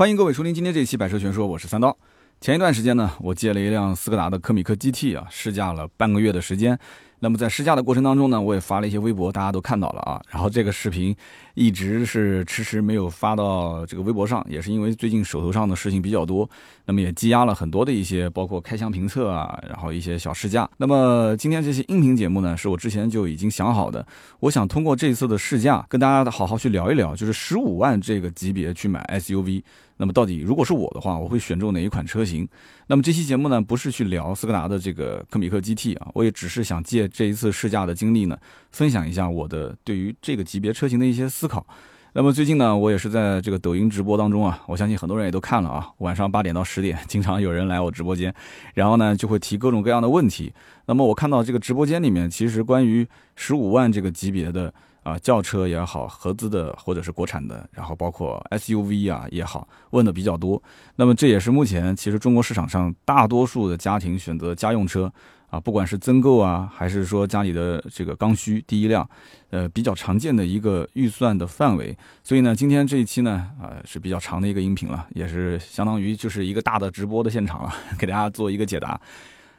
欢迎各位收听今天这期《百车全说》，我是三刀。前一段时间呢，我借了一辆斯柯达的科米克 GT 啊，试驾了半个月的时间。那么在试驾的过程当中呢，我也发了一些微博，大家都看到了啊。然后这个视频一直是迟迟没有发到这个微博上，也是因为最近手头上的事情比较多，那么也积压了很多的一些，包括开箱评测啊，然后一些小试驾。那么今天这期音频节目呢，是我之前就已经想好的，我想通过这次的试驾，跟大家好好去聊一聊，就是十五万这个级别去买 SUV。那么到底如果是我的话，我会选中哪一款车型？那么这期节目呢，不是去聊斯柯达的这个科米克 GT 啊，我也只是想借这一次试驾的经历呢，分享一下我的对于这个级别车型的一些思考。那么最近呢，我也是在这个抖音直播当中啊，我相信很多人也都看了啊，晚上八点到十点，经常有人来我直播间，然后呢就会提各种各样的问题。那么我看到这个直播间里面，其实关于十五万这个级别的。啊，轿车也好，合资的或者是国产的，然后包括 SUV 啊也好，问的比较多。那么这也是目前其实中国市场上大多数的家庭选择家用车啊，不管是增购啊，还是说家里的这个刚需第一辆，呃，比较常见的一个预算的范围。所以呢，今天这一期呢，啊是比较长的一个音频了，也是相当于就是一个大的直播的现场了，给大家做一个解答。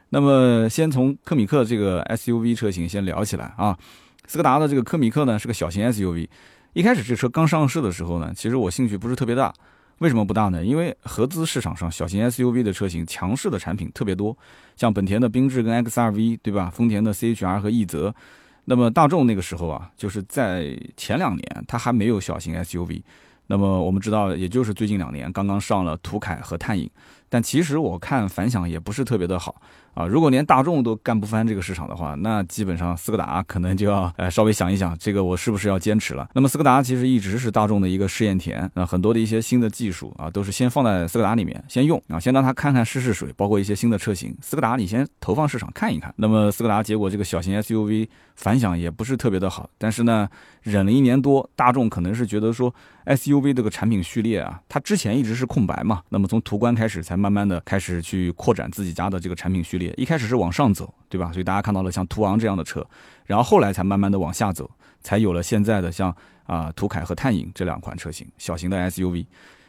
那么先从科米克这个 SUV 车型先聊起来啊。斯柯达的这个科米克呢是个小型 SUV，一开始这车刚上市的时候呢，其实我兴趣不是特别大。为什么不大呢？因为合资市场上小型 SUV 的车型强势的产品特别多，像本田的缤智跟 XRV，对吧？丰田的 CHR 和奕泽。那么大众那个时候啊，就是在前两年它还没有小型 SUV。那么我们知道，也就是最近两年刚刚上了途凯和探影，但其实我看反响也不是特别的好。啊，如果连大众都干不翻这个市场的话，那基本上斯柯达可能就要 呃稍微想一想，这个我是不是要坚持了？那么斯柯达其实一直是大众的一个试验田，那很多的一些新的技术啊，都是先放在斯柯达里面先用啊，先让他看看试试水，包括一些新的车型，斯柯达你先投放市场看一看。那么斯柯达结果这个小型 SUV 反响也不是特别的好，但是呢，忍了一年多，大众可能是觉得说 SUV 这个产品序列啊，它之前一直是空白嘛，那么从途观开始才慢慢的开始去扩展自己家的这个产品序列。一开始是往上走，对吧？所以大家看到了像途昂这样的车，然后后来才慢慢的往下走，才有了现在的像啊途凯和探影这两款车型，小型的 SUV。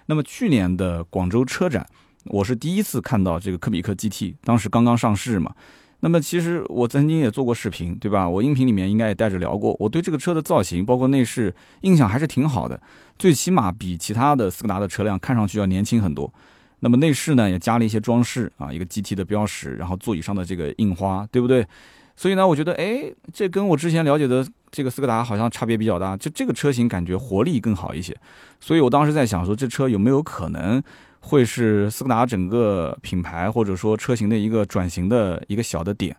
那么去年的广州车展，我是第一次看到这个科比克 GT，当时刚刚上市嘛。那么其实我曾经也做过视频，对吧？我音频里面应该也带着聊过，我对这个车的造型，包括内饰印象还是挺好的，最起码比其他的斯柯达的车辆看上去要年轻很多。那么内饰呢也加了一些装饰啊，一个 GT 的标识，然后座椅上的这个印花，对不对？所以呢，我觉得哎，这跟我之前了解的这个斯柯达好像差别比较大，就这个车型感觉活力更好一些。所以我当时在想说，这车有没有可能会是斯柯达整个品牌或者说车型的一个转型的一个小的点？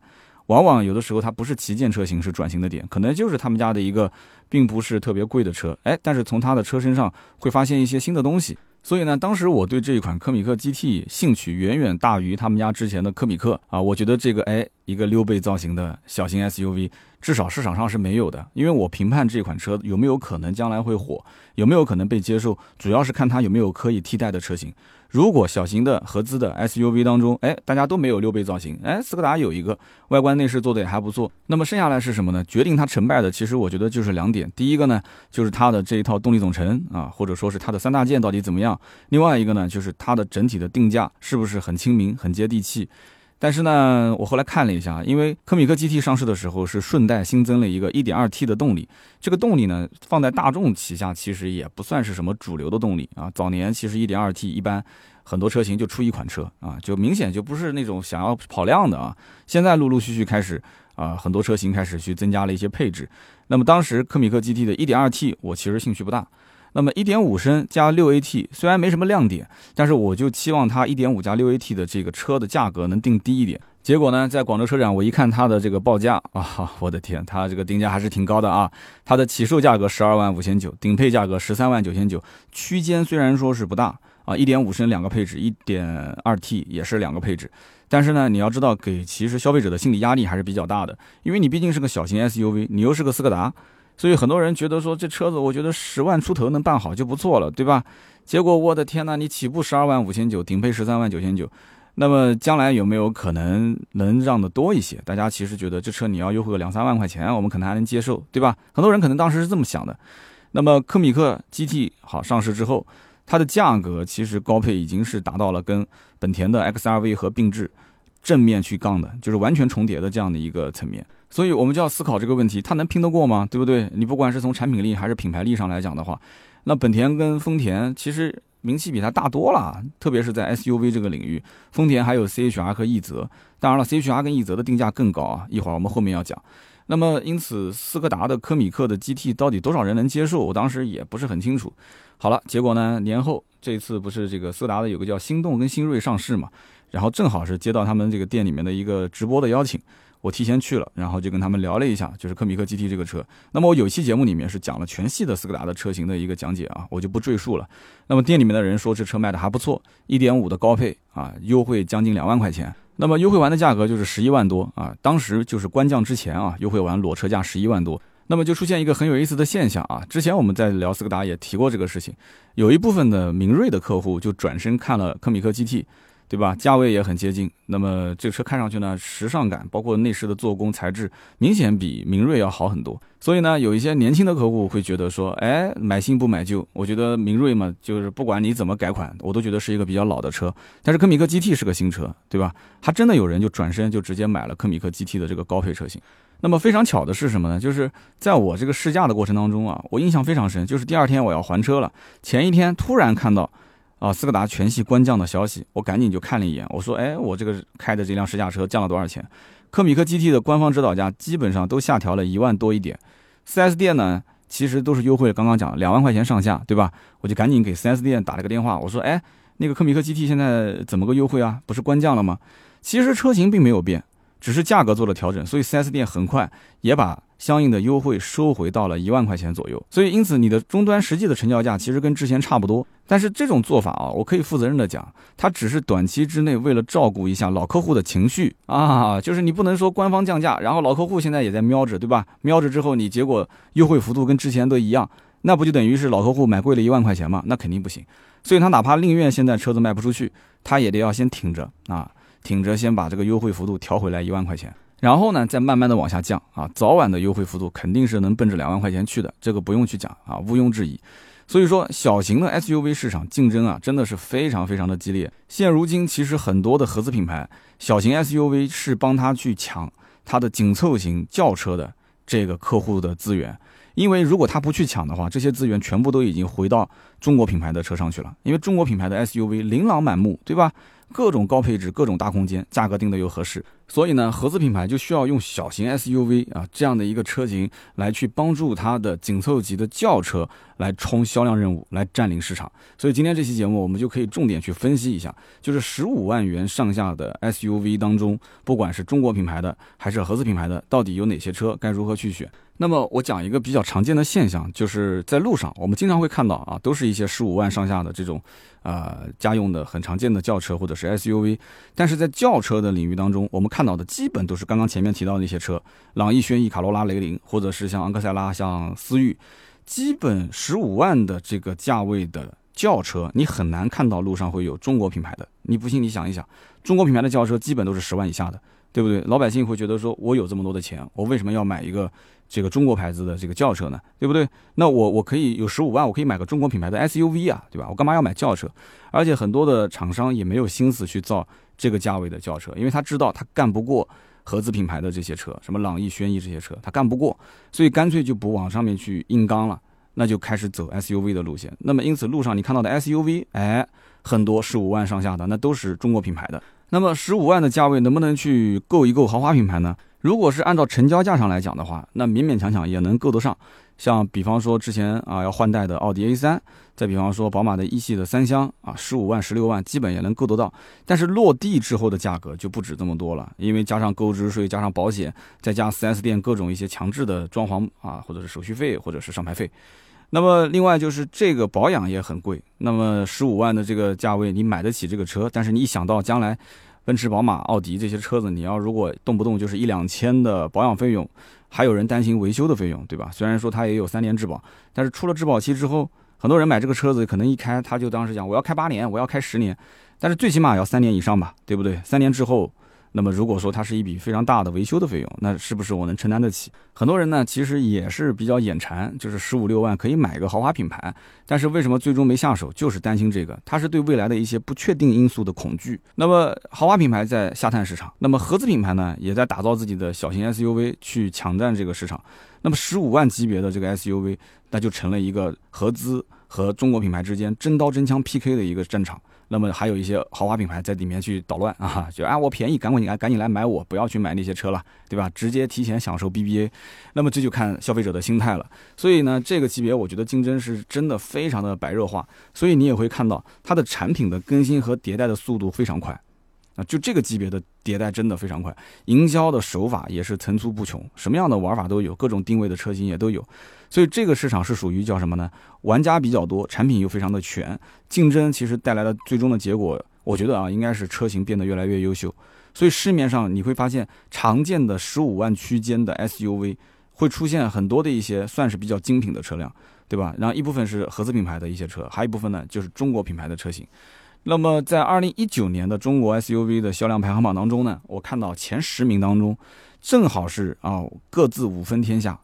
往往有的时候它不是旗舰车型是转型的点，可能就是他们家的一个并不是特别贵的车，哎，但是从它的车身上会发现一些新的东西。所以呢，当时我对这一款科米克 GT 兴趣远远大于他们家之前的科米克。啊，我觉得这个哎，一个溜背造型的小型 SUV，至少市场上是没有的。因为我评判这款车有没有可能将来会火，有没有可能被接受，主要是看它有没有可以替代的车型。如果小型的合资的 SUV 当中，哎，大家都没有溜背造型，哎，斯柯达有一个，外观内饰做的也还不错。那么剩下来是什么呢？决定它成败的，其实我觉得就是两点。第一个呢，就是它的这一套动力总成啊，或者说是它的三大件到底怎么样。另外一个呢，就是它的整体的定价是不是很亲民、很接地气。但是呢，我后来看了一下，因为科米克 GT 上市的时候是顺带新增了一个 1.2T 的动力，这个动力呢放在大众旗下其实也不算是什么主流的动力啊。早年其实 1.2T 一般很多车型就出一款车啊，就明显就不是那种想要跑量的啊。现在陆陆续续开始啊，很多车型开始去增加了一些配置。那么当时科米克 GT 的 1.2T 我其实兴趣不大。那么1.5升加 6AT 虽然没什么亮点，但是我就期望它1.5加 6AT 的这个车的价格能定低一点。结果呢，在广州车展我一看它的这个报价啊，我的天，它这个定价还是挺高的啊。它的起售价格十二万五千九，顶配价格十三万九千九，区间虽然说是不大啊，1.5升两个配置，1.2T 也是两个配置，但是呢，你要知道给其实消费者的心理压力还是比较大的，因为你毕竟是个小型 SUV，你又是个斯柯达。所以很多人觉得说这车子，我觉得十万出头能办好就不错了，对吧？结果我的天呐，你起步十二万五千九，顶配十三万九千九，那么将来有没有可能能让的多一些？大家其实觉得这车你要优惠个两三万块钱，我们可能还能接受，对吧？很多人可能当时是这么想的。那么科米克 GT 好上市之后，它的价格其实高配已经是达到了跟本田的 XRV 和并置，正面去杠的，就是完全重叠的这样的一个层面。所以我们就要思考这个问题，它能拼得过吗？对不对？你不管是从产品力还是品牌力上来讲的话，那本田跟丰田其实名气比它大多了，特别是在 SUV 这个领域，丰田还有 CHR 和奕泽。当然了，CHR 跟奕泽的定价更高啊，一会儿我们后面要讲。那么因此，斯柯达的科米克的 GT 到底多少人能接受？我当时也不是很清楚。好了，结果呢，年后这次不是这个斯柯达的有个叫心动跟新锐上市嘛，然后正好是接到他们这个店里面的一个直播的邀请。我提前去了，然后就跟他们聊了一下，就是科米克 GT 这个车。那么我有期节目里面是讲了全系的斯柯达的车型的一个讲解啊，我就不赘述了。那么店里面的人说这车卖的还不错，一点五的高配啊，优惠将近两万块钱。那么优惠完的价格就是十一万多啊，当时就是官降之前啊，优惠完裸车价十一万多。那么就出现一个很有意思的现象啊，之前我们在聊斯柯达也提过这个事情，有一部分的明锐的客户就转身看了科米克 GT。对吧？价位也很接近。那么这个车看上去呢，时尚感包括内饰的做工材质，明显比明锐要好很多。所以呢，有一些年轻的客户会觉得说，哎，买新不买旧。我觉得明锐嘛，就是不管你怎么改款，我都觉得是一个比较老的车。但是科米克 GT 是个新车，对吧？还真的有人就转身就直接买了科米克 GT 的这个高配车型。那么非常巧的是什么呢？就是在我这个试驾的过程当中啊，我印象非常深，就是第二天我要还车了，前一天突然看到。啊，斯柯达全系官降的消息，我赶紧就看了一眼。我说，哎，我这个开的这辆试驾车降了多少钱？科米克 GT 的官方指导价基本上都下调了一万多一点。4S 店呢，其实都是优惠，刚刚讲两万块钱上下，对吧？我就赶紧给 4S 店打了个电话，我说，哎，那个科米克 GT 现在怎么个优惠啊？不是官降了吗？其实车型并没有变，只是价格做了调整，所以 4S 店很快也把。相应的优惠收回到了一万块钱左右，所以因此你的终端实际的成交价其实跟之前差不多。但是这种做法啊，我可以负责任的讲，它只是短期之内为了照顾一下老客户的情绪啊，就是你不能说官方降价，然后老客户现在也在瞄着，对吧？瞄着之后你结果优惠幅度跟之前都一样，那不就等于是老客户买贵了一万块钱吗？那肯定不行。所以他哪怕宁愿现在车子卖不出去，他也得要先挺着啊，挺着先把这个优惠幅度调回来一万块钱。然后呢，再慢慢的往下降啊，早晚的优惠幅度肯定是能奔着两万块钱去的，这个不用去讲啊，毋庸置疑。所以说，小型的 SUV 市场竞争啊，真的是非常非常的激烈。现如今，其实很多的合资品牌小型 SUV 是帮他去抢它的紧凑型轿车的这个客户的资源，因为如果他不去抢的话，这些资源全部都已经回到中国品牌的车上去了，因为中国品牌的 SUV 琳琅满目，对吧？各种高配置，各种大空间，价格定的又合适，所以呢，合资品牌就需要用小型 SUV 啊这样的一个车型来去帮助它的紧凑级的轿车来冲销量任务，来占领市场。所以今天这期节目，我们就可以重点去分析一下，就是十五万元上下的 SUV 当中，不管是中国品牌的还是合资品牌的，到底有哪些车，该如何去选。那么我讲一个比较常见的现象，就是在路上我们经常会看到啊，都是一些十五万上下的这种，呃，家用的很常见的轿车或者是 SUV。但是在轿车的领域当中，我们看到的基本都是刚刚前面提到的那些车，朗逸、轩逸、卡罗拉、雷凌，或者是像昂克赛拉、像思域，基本十五万的这个价位的轿车，你很难看到路上会有中国品牌的。你不信，你想一想，中国品牌的轿车基本都是十万以下的，对不对？老百姓会觉得说，我有这么多的钱，我为什么要买一个？这个中国牌子的这个轿车呢，对不对？那我我可以有十五万，我可以买个中国品牌的 SUV 啊，对吧？我干嘛要买轿车？而且很多的厂商也没有心思去造这个价位的轿车，因为他知道他干不过合资品牌的这些车，什么朗逸、轩逸这些车，他干不过，所以干脆就不往上面去硬刚了，那就开始走 SUV 的路线。那么因此路上你看到的 SUV，哎，很多十五万上下的，那都是中国品牌的。那么十五万的价位能不能去够一够豪华品牌呢？如果是按照成交价上来讲的话，那勉勉强强也能够得上。像比方说之前啊要换代的奥迪 A3，再比方说宝马的一系的三厢啊，十五万、十六万基本也能够得到。但是落地之后的价格就不止这么多了，因为加上购置税、加上保险，再加 4S 店各种一些强制的装潢啊，或者是手续费，或者是上牌费。那么另外就是这个保养也很贵。那么十五万的这个价位你买得起这个车，但是你一想到将来。奔驰、宝马、奥迪这些车子，你要如果动不动就是一两千的保养费用，还有人担心维修的费用，对吧？虽然说它也有三年质保，但是出了质保期之后，很多人买这个车子可能一开他就当时讲我要开八年，我要开十年，但是最起码要三年以上吧，对不对？三年之后，那么如果说它是一笔非常大的维修的费用，那是不是我能承担得起？很多人呢其实也是比较眼馋，就是十五六万可以买一个豪华品牌，但是为什么最终没下手？就是担心这个，它是对未来的一些不确定因素的恐惧。那么豪华品牌在下探市场，那么合资品牌呢也在打造自己的小型 SUV 去抢占这个市场。那么十五万级别的这个 SUV，那就成了一个合资和中国品牌之间真刀真枪 PK 的一个战场。那么还有一些豪华品牌在里面去捣乱啊，就啊我便宜，赶紧来赶紧来买我，不要去买那些车了，对吧？直接提前享受 BBA。那么这就看消费者的心态了。所以呢，这个级别我觉得竞争是真的非常的白热化。所以你也会看到它的产品的更新和迭代的速度非常快。啊，就这个级别的迭代真的非常快，营销的手法也是层出不穷，什么样的玩法都有，各种定位的车型也都有。所以这个市场是属于叫什么呢？玩家比较多，产品又非常的全，竞争其实带来的最终的结果，我觉得啊，应该是车型变得越来越优秀。所以市面上你会发现，常见的十五万区间的 SUV 会出现很多的一些算是比较精品的车辆，对吧？然后一部分是合资品牌的一些车，还有一部分呢就是中国品牌的车型。那么在二零一九年的中国 SUV 的销量排行榜当中呢，我看到前十名当中，正好是啊各自五分天下。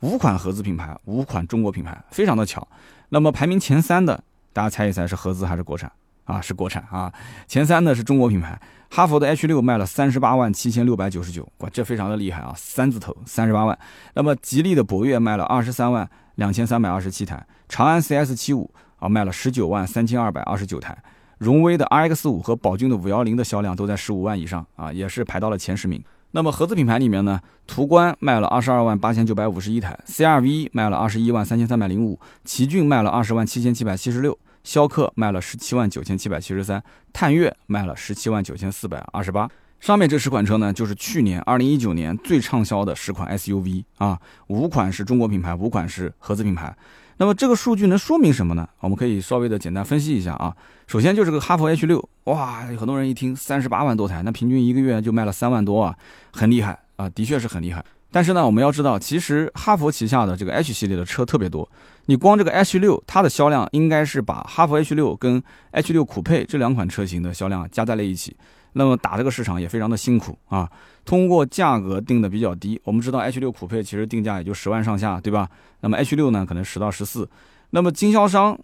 五款合资品牌，五款中国品牌，非常的巧。那么排名前三的，大家猜一猜是合资还是国产啊？是国产啊。前三的是中国品牌，哈弗的 H 六卖了三十八万七千六百九十九，哇，这非常的厉害啊，三字头，三十八万。那么吉利的博越卖了二十三万两千三百二十七台，长安 CS 七五啊卖了十九万三千二百二十九台，荣威的 RX 五和宝骏的五幺零的销量都在十五万以上啊，也是排到了前十名。那么合资品牌里面呢，途观卖了二十二万八千九百五十一台，CRV 卖了二十一万三千三百零五，奇骏卖了二十万七千七百七十六，逍客卖了十七万九千七百七十三，探岳卖了十七万九千四百二十八。上面这十款车呢，就是去年二零一九年最畅销的十款 SUV 啊，五款是中国品牌，五款是合资品牌。那么这个数据能说明什么呢？我们可以稍微的简单分析一下啊。首先就是个哈弗 H 六，哇，很多人一听三十八万多台，那平均一个月就卖了三万多啊，很厉害啊，的确是很厉害。但是呢，我们要知道，其实哈弗旗下的这个 H 系列的车特别多，你光这个 H 六，它的销量应该是把哈弗 H 六跟 H 六酷配这两款车型的销量加在了一起。那么打这个市场也非常的辛苦啊，通过价格定的比较低。我们知道 H 六酷配其实定价也就十万上下，对吧？那么 H 六呢，可能十到十四。那么经销商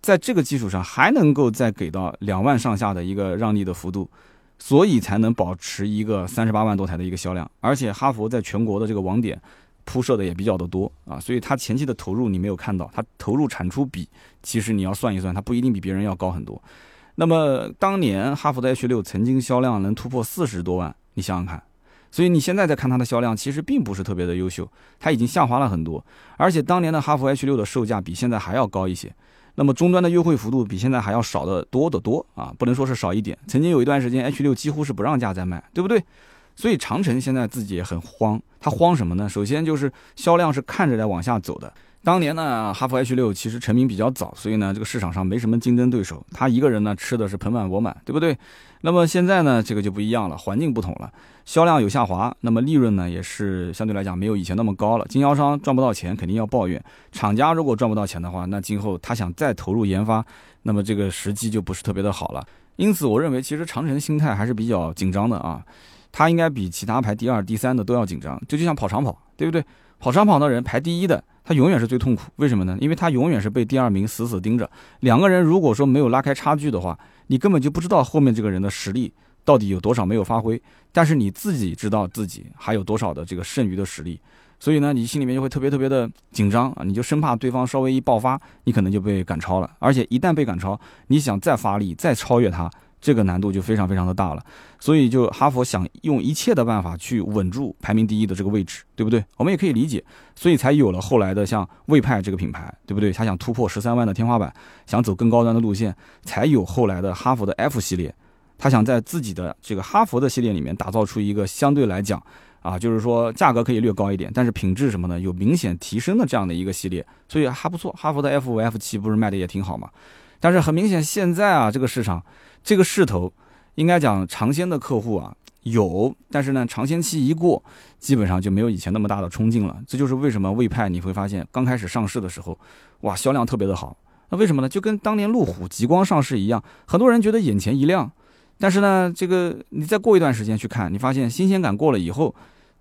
在这个基础上还能够再给到两万上下的一个让利的幅度，所以才能保持一个三十八万多台的一个销量。而且哈弗在全国的这个网点铺设的也比较的多啊，所以它前期的投入你没有看到，它投入产出比其实你要算一算，它不一定比别人要高很多。那么当年哈弗的 H 六曾经销量能突破四十多万，你想想看，所以你现在再看它的销量，其实并不是特别的优秀，它已经下滑了很多。而且当年的哈弗 H 六的售价比现在还要高一些，那么终端的优惠幅度比现在还要少得多得多啊，不能说是少一点。曾经有一段时间 H 六几乎是不让价在卖，对不对？所以长城现在自己也很慌，它慌什么呢？首先就是销量是看着在往下走的。当年呢，哈弗 H 六其实成名比较早，所以呢，这个市场上没什么竞争对手，他一个人呢吃的是盆满钵满，对不对？那么现在呢，这个就不一样了，环境不同了，销量有下滑，那么利润呢也是相对来讲没有以前那么高了，经销商赚不到钱，肯定要抱怨；厂家如果赚不到钱的话，那今后他想再投入研发，那么这个时机就不是特别的好了。因此，我认为其实长城心态还是比较紧张的啊，他应该比其他排第二、第三的都要紧张，这就像跑长跑，对不对？跑长跑的人排第一的。他永远是最痛苦，为什么呢？因为他永远是被第二名死死盯着。两个人如果说没有拉开差距的话，你根本就不知道后面这个人的实力到底有多少没有发挥。但是你自己知道自己还有多少的这个剩余的实力，所以呢，你心里面就会特别特别的紧张啊，你就生怕对方稍微一爆发，你可能就被赶超了。而且一旦被赶超，你想再发力再超越他。这个难度就非常非常的大了，所以就哈佛想用一切的办法去稳住排名第一的这个位置，对不对？我们也可以理解，所以才有了后来的像魏派这个品牌，对不对？他想突破十三万的天花板，想走更高端的路线，才有后来的哈佛的 F 系列，他想在自己的这个哈佛的系列里面打造出一个相对来讲啊，就是说价格可以略高一点，但是品质什么呢有明显提升的这样的一个系列，所以还不错。哈佛的 F 五、F 七不是卖的也挺好嘛？但是很明显，现在啊这个市场。这个势头，应该讲尝鲜的客户啊有，但是呢，尝鲜期一过，基本上就没有以前那么大的冲劲了。这就是为什么魏派你会发现刚开始上市的时候，哇，销量特别的好。那为什么呢？就跟当年路虎极光上市一样，很多人觉得眼前一亮，但是呢，这个你再过一段时间去看，你发现新鲜感过了以后，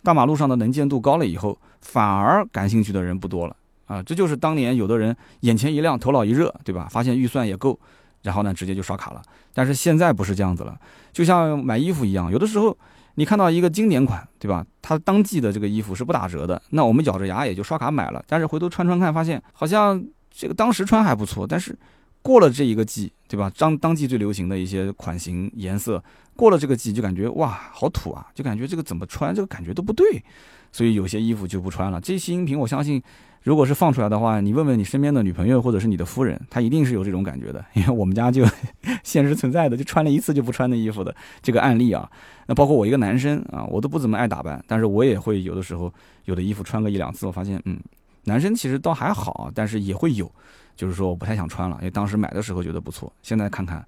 大马路上的能见度高了以后，反而感兴趣的人不多了啊！这就是当年有的人眼前一亮，头脑一热，对吧？发现预算也够，然后呢，直接就刷卡了。但是现在不是这样子了，就像买衣服一样，有的时候你看到一个经典款，对吧？它当季的这个衣服是不打折的，那我们咬着牙也就刷卡买了。但是回头穿穿看，发现好像这个当时穿还不错，但是。过了这一个季，对吧？当当季最流行的一些款型、颜色，过了这个季就感觉哇，好土啊！就感觉这个怎么穿，这个感觉都不对，所以有些衣服就不穿了。这期音频我相信，如果是放出来的话，你问问你身边的女朋友或者是你的夫人，她一定是有这种感觉的。因为我们家就 现实存在的，就穿了一次就不穿的衣服的这个案例啊。那包括我一个男生啊，我都不怎么爱打扮，但是我也会有的时候有的衣服穿个一两次，我发现嗯，男生其实倒还好，但是也会有。就是说我不太想穿了，因为当时买的时候觉得不错，现在看看，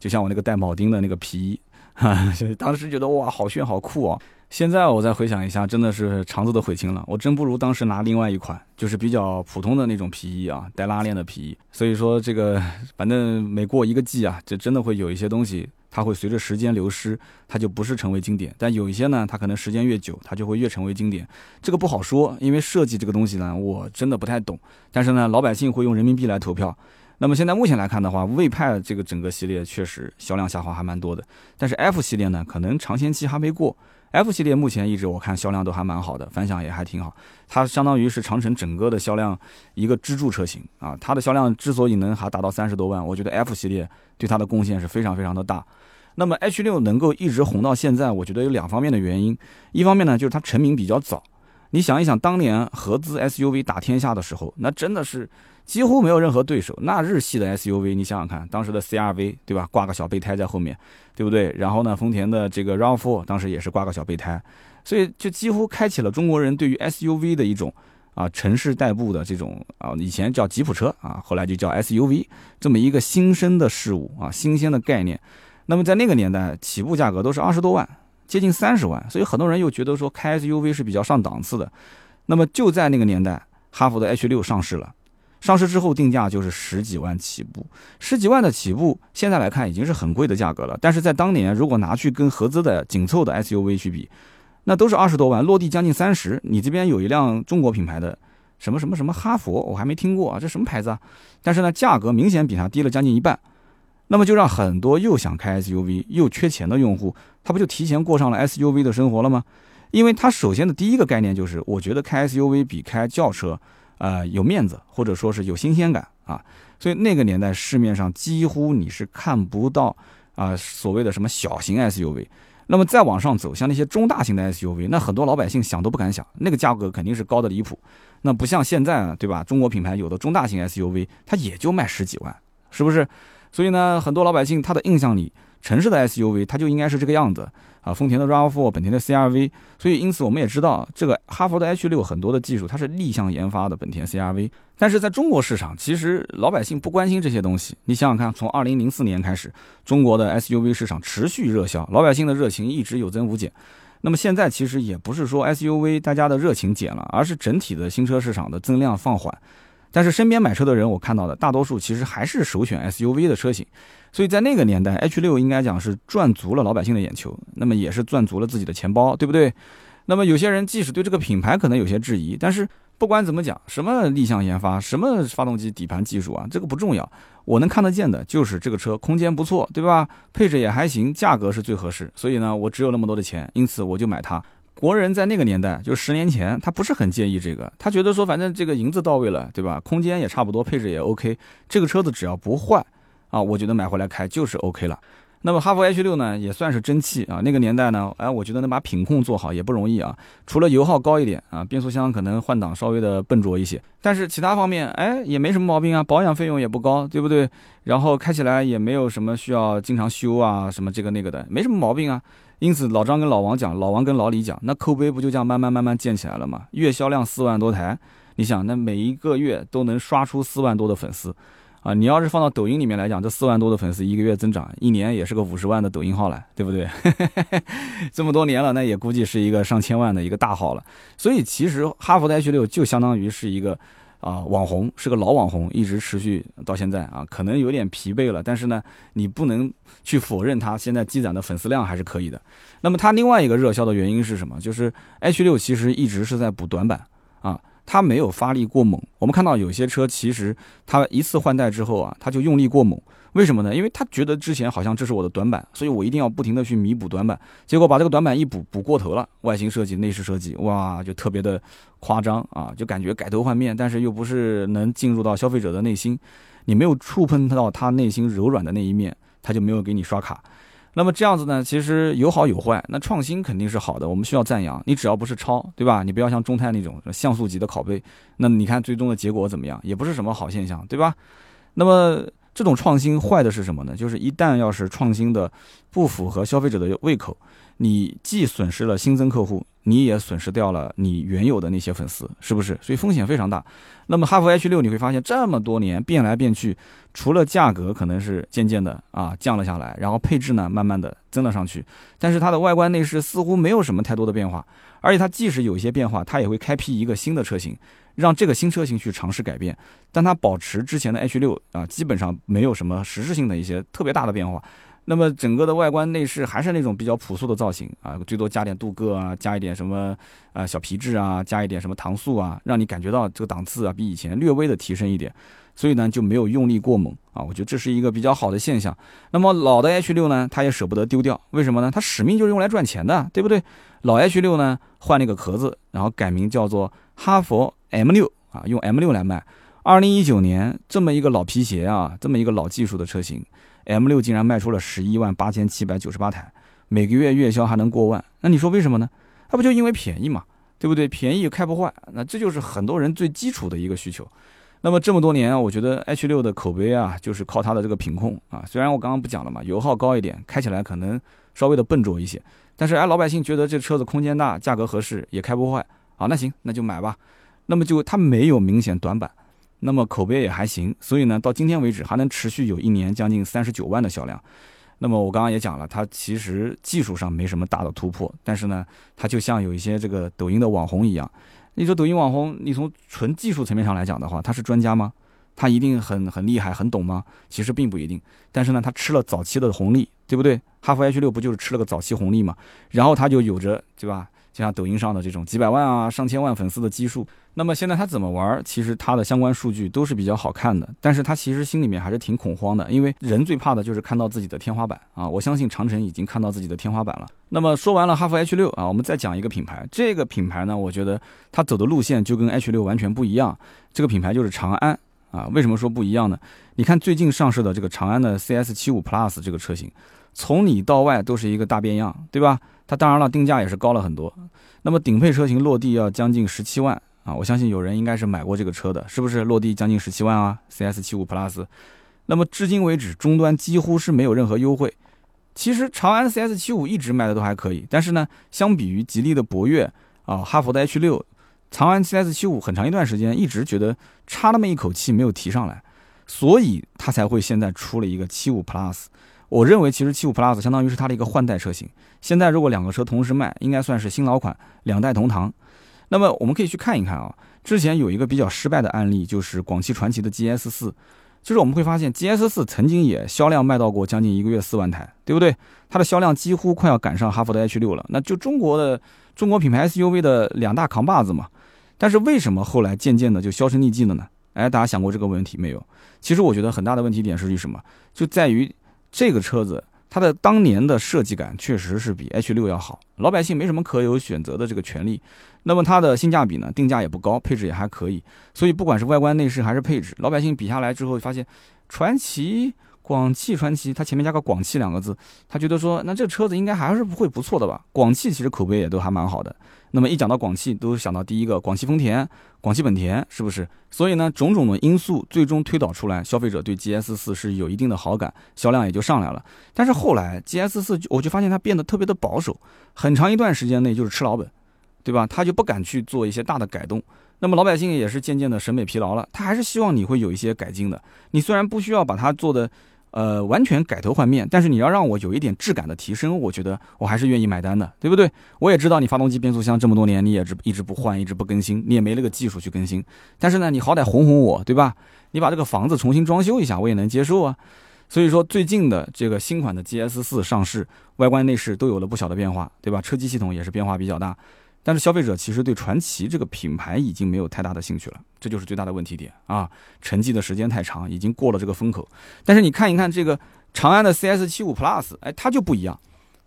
就像我那个带铆钉的那个皮衣，哈，当时觉得哇好炫好酷哦。现在我再回想一下，真的是肠子都悔青了。我真不如当时拿另外一款，就是比较普通的那种皮衣啊，带拉链的皮衣。所以说这个反正每过一个季啊，就真的会有一些东西。它会随着时间流失，它就不是成为经典。但有一些呢，它可能时间越久，它就会越成为经典。这个不好说，因为设计这个东西呢，我真的不太懂。但是呢，老百姓会用人民币来投票。那么现在目前来看的话，魏派这个整个系列确实销量下滑还蛮多的。但是 F 系列呢，可能尝鲜期还没过。F 系列目前一直我看销量都还蛮好的，反响也还挺好。它相当于是长城整个的销量一个支柱车型啊。它的销量之所以能还达到三十多万，我觉得 F 系列对它的贡献是非常非常的大。那么 H 六能够一直红到现在，我觉得有两方面的原因。一方面呢，就是它成名比较早。你想一想，当年合资 SUV 打天下的时候，那真的是几乎没有任何对手。那日系的 SUV，你想想看，当时的 CRV 对吧，挂个小备胎在后面，对不对？然后呢，丰田的这个 RAV4 当时也是挂个小备胎，所以就几乎开启了中国人对于 SUV 的一种啊城市代步的这种啊以前叫吉普车啊，后来就叫 SUV 这么一个新生的事物啊，新鲜的概念。那么在那个年代，起步价格都是二十多万，接近三十万，所以很多人又觉得说开 SUV 是比较上档次的。那么就在那个年代，哈弗的 H 六上市了，上市之后定价就是十几万起步，十几万的起步，现在来看已经是很贵的价格了。但是在当年，如果拿去跟合资的紧凑的 SUV 去比，那都是二十多万，落地将近三十。你这边有一辆中国品牌的什么什么什么哈佛，我还没听过啊，这什么牌子啊？但是呢，价格明显比它低了将近一半。那么就让很多又想开 SUV 又缺钱的用户，他不就提前过上了 SUV 的生活了吗？因为他首先的第一个概念就是，我觉得开 SUV 比开轿车，呃，有面子，或者说是有新鲜感啊。所以那个年代市面上几乎你是看不到啊所谓的什么小型 SUV。那么再往上走，像那些中大型的 SUV，那很多老百姓想都不敢想，那个价格肯定是高的离谱。那不像现在，对吧？中国品牌有的中大型 SUV，它也就卖十几万，是不是？所以呢，很多老百姓他的印象里，城市的 SUV 它就应该是这个样子啊，丰田的 RAV4，本田的 CRV。所以因此我们也知道，这个哈弗的 H 六很多的技术它是逆向研发的本田 CRV。但是在中国市场，其实老百姓不关心这些东西。你想想看，从2004年开始，中国的 SUV 市场持续热销，老百姓的热情一直有增无减。那么现在其实也不是说 SUV 大家的热情减了，而是整体的新车市场的增量放缓。但是身边买车的人，我看到的大多数其实还是首选 SUV 的车型，所以在那个年代，H 六应该讲是赚足了老百姓的眼球，那么也是赚足了自己的钱包，对不对？那么有些人即使对这个品牌可能有些质疑，但是不管怎么讲，什么立项研发，什么发动机底盘技术啊，这个不重要，我能看得见的就是这个车空间不错，对吧？配置也还行，价格是最合适，所以呢，我只有那么多的钱，因此我就买它。国人在那个年代，就十年前，他不是很介意这个，他觉得说，反正这个银子到位了，对吧？空间也差不多，配置也 OK，这个车子只要不坏，啊，我觉得买回来开就是 OK 了。那么哈弗 H 六呢，也算是争气啊。那个年代呢，哎，我觉得能把品控做好也不容易啊。除了油耗高一点啊，变速箱可能换挡稍微的笨拙一些，但是其他方面，哎，也没什么毛病啊。保养费用也不高，对不对？然后开起来也没有什么需要经常修啊，什么这个那个的，没什么毛病啊。因此，老张跟老王讲，老王跟老李讲，那口碑不就这样慢慢慢慢建起来了吗？月销量四万多台，你想，那每一个月都能刷出四万多的粉丝。啊，你要是放到抖音里面来讲，这四万多的粉丝一个月增长，一年也是个五十万的抖音号了，对不对？这么多年了，那也估计是一个上千万的一个大号了。所以其实哈弗的 H 六就相当于是一个，啊，网红是个老网红，一直持续到现在啊，可能有点疲惫了，但是呢，你不能去否认他现在积攒的粉丝量还是可以的。那么他另外一个热销的原因是什么？就是 H 六其实一直是在补短板啊，它没有发力过猛。我们看到有些车其实它一次换代之后啊，它就用力过猛。为什么呢？因为他觉得之前好像这是我的短板，所以我一定要不停的去弥补短板。结果把这个短板一补，补过头了。外形设计、内饰设计，哇，就特别的夸张啊，就感觉改头换面，但是又不是能进入到消费者的内心。你没有触碰到他内心柔软的那一面，他就没有给你刷卡。那么这样子呢，其实有好有坏。那创新肯定是好的，我们需要赞扬。你只要不是抄，对吧？你不要像众泰那种像素级的拷贝，那你看最终的结果怎么样？也不是什么好现象，对吧？那么。这种创新坏的是什么呢？就是一旦要是创新的不符合消费者的胃口，你既损失了新增客户，你也损失掉了你原有的那些粉丝，是不是？所以风险非常大。那么哈弗 H 六你会发现这么多年变来变去，除了价格可能是渐渐的啊降了下来，然后配置呢慢慢的增了上去，但是它的外观内饰似乎没有什么太多的变化，而且它即使有一些变化，它也会开辟一个新的车型。让这个新车型去尝试改变，但它保持之前的 H 六啊，基本上没有什么实质性的一些特别大的变化。那么整个的外观内饰还是那种比较朴素的造型啊，最多加点镀铬啊，加一点什么啊小皮质啊，加一点什么搪塑啊，让你感觉到这个档次啊比以前略微的提升一点。所以呢就没有用力过猛啊，我觉得这是一个比较好的现象。那么老的 H 六呢，它也舍不得丢掉，为什么呢？它使命就是用来赚钱的，对不对？老 H 六呢换了一个壳子，然后改名叫做哈佛。M 六啊，用 M 六来卖。二零一九年这么一个老皮鞋啊，这么一个老技术的车型，M 六竟然卖出了十一万八千七百九十八台，每个月月销还能过万。那你说为什么呢？它不就因为便宜嘛，对不对？便宜开不坏，那这就是很多人最基础的一个需求。那么这么多年啊，我觉得 H 六的口碑啊，就是靠它的这个品控啊。虽然我刚刚不讲了嘛，油耗高一点，开起来可能稍微的笨拙一些，但是哎，老百姓觉得这车子空间大，价格合适，也开不坏，好，那行，那就买吧。那么就它没有明显短板，那么口碑也还行，所以呢，到今天为止还能持续有一年将近三十九万的销量。那么我刚刚也讲了，它其实技术上没什么大的突破，但是呢，它就像有一些这个抖音的网红一样。你说抖音网红，你从纯技术层面上来讲的话，他是专家吗？他一定很很厉害、很懂吗？其实并不一定。但是呢，他吃了早期的红利，对不对？哈弗 H 六不就是吃了个早期红利嘛？然后他就有着，对吧？就像抖音上的这种几百万啊、上千万粉丝的基数，那么现在他怎么玩？其实他的相关数据都是比较好看的，但是他其实心里面还是挺恐慌的，因为人最怕的就是看到自己的天花板啊！我相信长城已经看到自己的天花板了。那么说完了哈弗 H 六啊，我们再讲一个品牌，这个品牌呢，我觉得它走的路线就跟 H 六完全不一样。这个品牌就是长安啊，为什么说不一样呢？你看最近上市的这个长安的 CS 七五 Plus 这个车型，从里到外都是一个大变样，对吧？它当然了，定价也是高了很多。那么顶配车型落地要将近十七万啊！我相信有人应该是买过这个车的，是不是？落地将近十七万啊！CS 七五 Plus。那么至今为止，终端几乎是没有任何优惠。其实长安 CS 七五一直卖的都还可以，但是呢，相比于吉利的博越啊、哈弗的 H 六，长安 CS 七五很长一段时间一直觉得差那么一口气没有提上来，所以它才会现在出了一个七五 Plus。我认为其实七五 Plus 相当于是它的一个换代车型。现在如果两个车同时卖，应该算是新老款两代同堂。那么我们可以去看一看啊，之前有一个比较失败的案例，就是广汽传祺的 GS 四。就是我们会发现 GS 四曾经也销量卖到过将近一个月四万台，对不对？它的销量几乎快要赶上哈弗的 H 六了。那就中国的中国品牌 SUV 的两大扛把子嘛。但是为什么后来渐渐的就销声匿迹了呢？哎，大家想过这个问题没有？其实我觉得很大的问题点是于什么？就在于。这个车子，它的当年的设计感确实是比 H 六要好，老百姓没什么可有选择的这个权利。那么它的性价比呢，定价也不高，配置也还可以。所以不管是外观内饰还是配置，老百姓比下来之后发现，传奇。广汽传祺，它前面加个“广汽”两个字，他觉得说，那这车子应该还是不会不错的吧？广汽其实口碑也都还蛮好的。那么一讲到广汽，都想到第一个广汽丰田、广汽本田，是不是？所以呢，种种的因素最终推导出来，消费者对 GS 四是有一定的好感，销量也就上来了。但是后来 GS 四，我就发现它变得特别的保守，很长一段时间内就是吃老本，对吧？他就不敢去做一些大的改动。那么老百姓也是渐渐的审美疲劳了，他还是希望你会有一些改进的。你虽然不需要把它做的。呃，完全改头换面，但是你要让我有一点质感的提升，我觉得我还是愿意买单的，对不对？我也知道你发动机、变速箱这么多年你也直一直不换，一直不更新，你也没那个技术去更新。但是呢，你好歹哄哄我，对吧？你把这个房子重新装修一下，我也能接受啊。所以说，最近的这个新款的 GS 四上市，外观内饰都有了不小的变化，对吧？车机系统也是变化比较大。但是消费者其实对传祺这个品牌已经没有太大的兴趣了，这就是最大的问题点啊！沉寂的时间太长，已经过了这个风口。但是你看一看这个长安的 CS 七五 Plus，哎，它就不一样。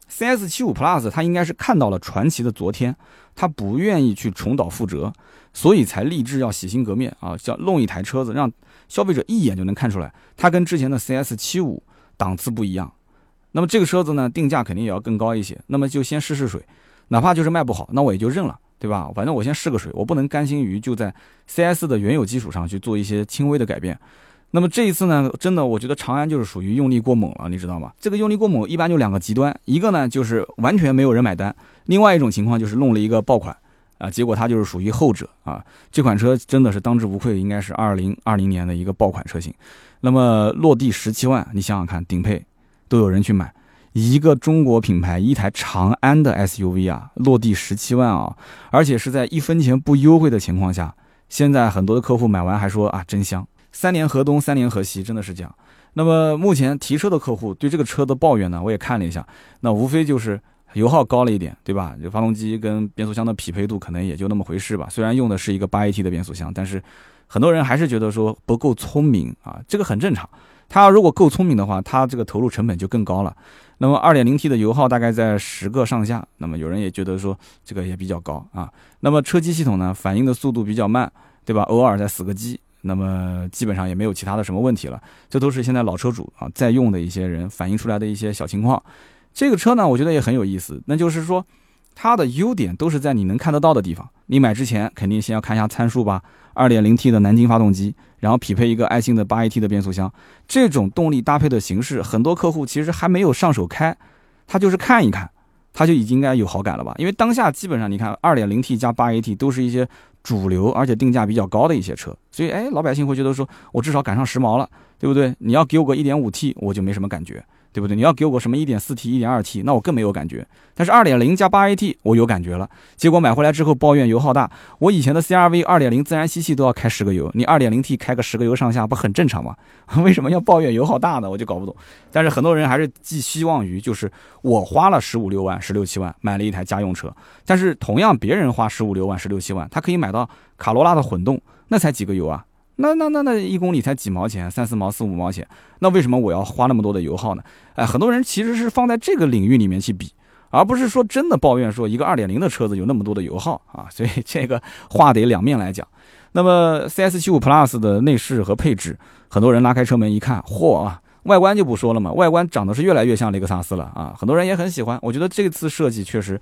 CS 七五 Plus 它应该是看到了传奇的昨天，它不愿意去重蹈覆辙，所以才立志要洗心革面啊，叫弄一台车子让消费者一眼就能看出来，它跟之前的 CS 七五档次不一样。那么这个车子呢，定价肯定也要更高一些。那么就先试试水。哪怕就是卖不好，那我也就认了，对吧？反正我先试个水，我不能甘心于就在 CS 的原有基础上去做一些轻微的改变。那么这一次呢，真的我觉得长安就是属于用力过猛了，你知道吗？这个用力过猛一般就两个极端，一个呢就是完全没有人买单，另外一种情况就是弄了一个爆款啊，结果它就是属于后者啊。这款车真的是当之无愧，应该是二零二零年的一个爆款车型。那么落地十七万，你想想看，顶配都有人去买。一个中国品牌，一台长安的 SUV 啊，落地十七万啊，而且是在一分钱不优惠的情况下。现在很多的客户买完还说啊，真香，三年河东，三年河西，真的是这样。那么目前提车的客户对这个车的抱怨呢，我也看了一下，那无非就是油耗高了一点，对吧？就发动机跟变速箱的匹配度可能也就那么回事吧。虽然用的是一个八 AT 的变速箱，但是很多人还是觉得说不够聪明啊，这个很正常。他如果够聪明的话，他这个投入成本就更高了。那么 2.0T 的油耗大概在十个上下，那么有人也觉得说这个也比较高啊。那么车机系统呢，反应的速度比较慢，对吧？偶尔在死个机，那么基本上也没有其他的什么问题了。这都是现在老车主啊在用的一些人反映出来的一些小情况。这个车呢，我觉得也很有意思，那就是说它的优点都是在你能看得到的地方。你买之前肯定先要看一下参数吧。2.0T 的南京发动机，然后匹配一个爱信的八 AT 的变速箱，这种动力搭配的形式，很多客户其实还没有上手开，他就是看一看，他就已经应该有好感了吧？因为当下基本上你看二点零 T 加八 AT 都是一些主流而且定价比较高的一些车，所以哎，老百姓会觉得说我至少赶上时髦了，对不对？你要给我个一点五 T 我就没什么感觉。对不对？你要给我什么一点四 T、一点二 T，那我更没有感觉。但是二点零加八 AT，我有感觉了。结果买回来之后抱怨油耗大。我以前的 CRV 二点零自然吸气都要开十个油，你二点零 T 开个十个油上下不很正常吗？为什么要抱怨油耗大呢？我就搞不懂。但是很多人还是寄希望于，就是我花了十五六万、十六七万买了一台家用车，但是同样别人花十五六万、十六七万，他可以买到卡罗拉的混动，那才几个油啊？那那那那一公里才几毛钱，三四毛四五毛钱，那为什么我要花那么多的油耗呢？哎，很多人其实是放在这个领域里面去比，而不是说真的抱怨说一个二点零的车子有那么多的油耗啊。所以 这个话得两面来讲。那么 CS 七五 Plus 的内饰和配置，很多人拉开车门一看，嚯啊，外观就不说了嘛，外观长得是越来越像雷克萨斯了啊，很多人也很喜欢。我觉得这次设计确实，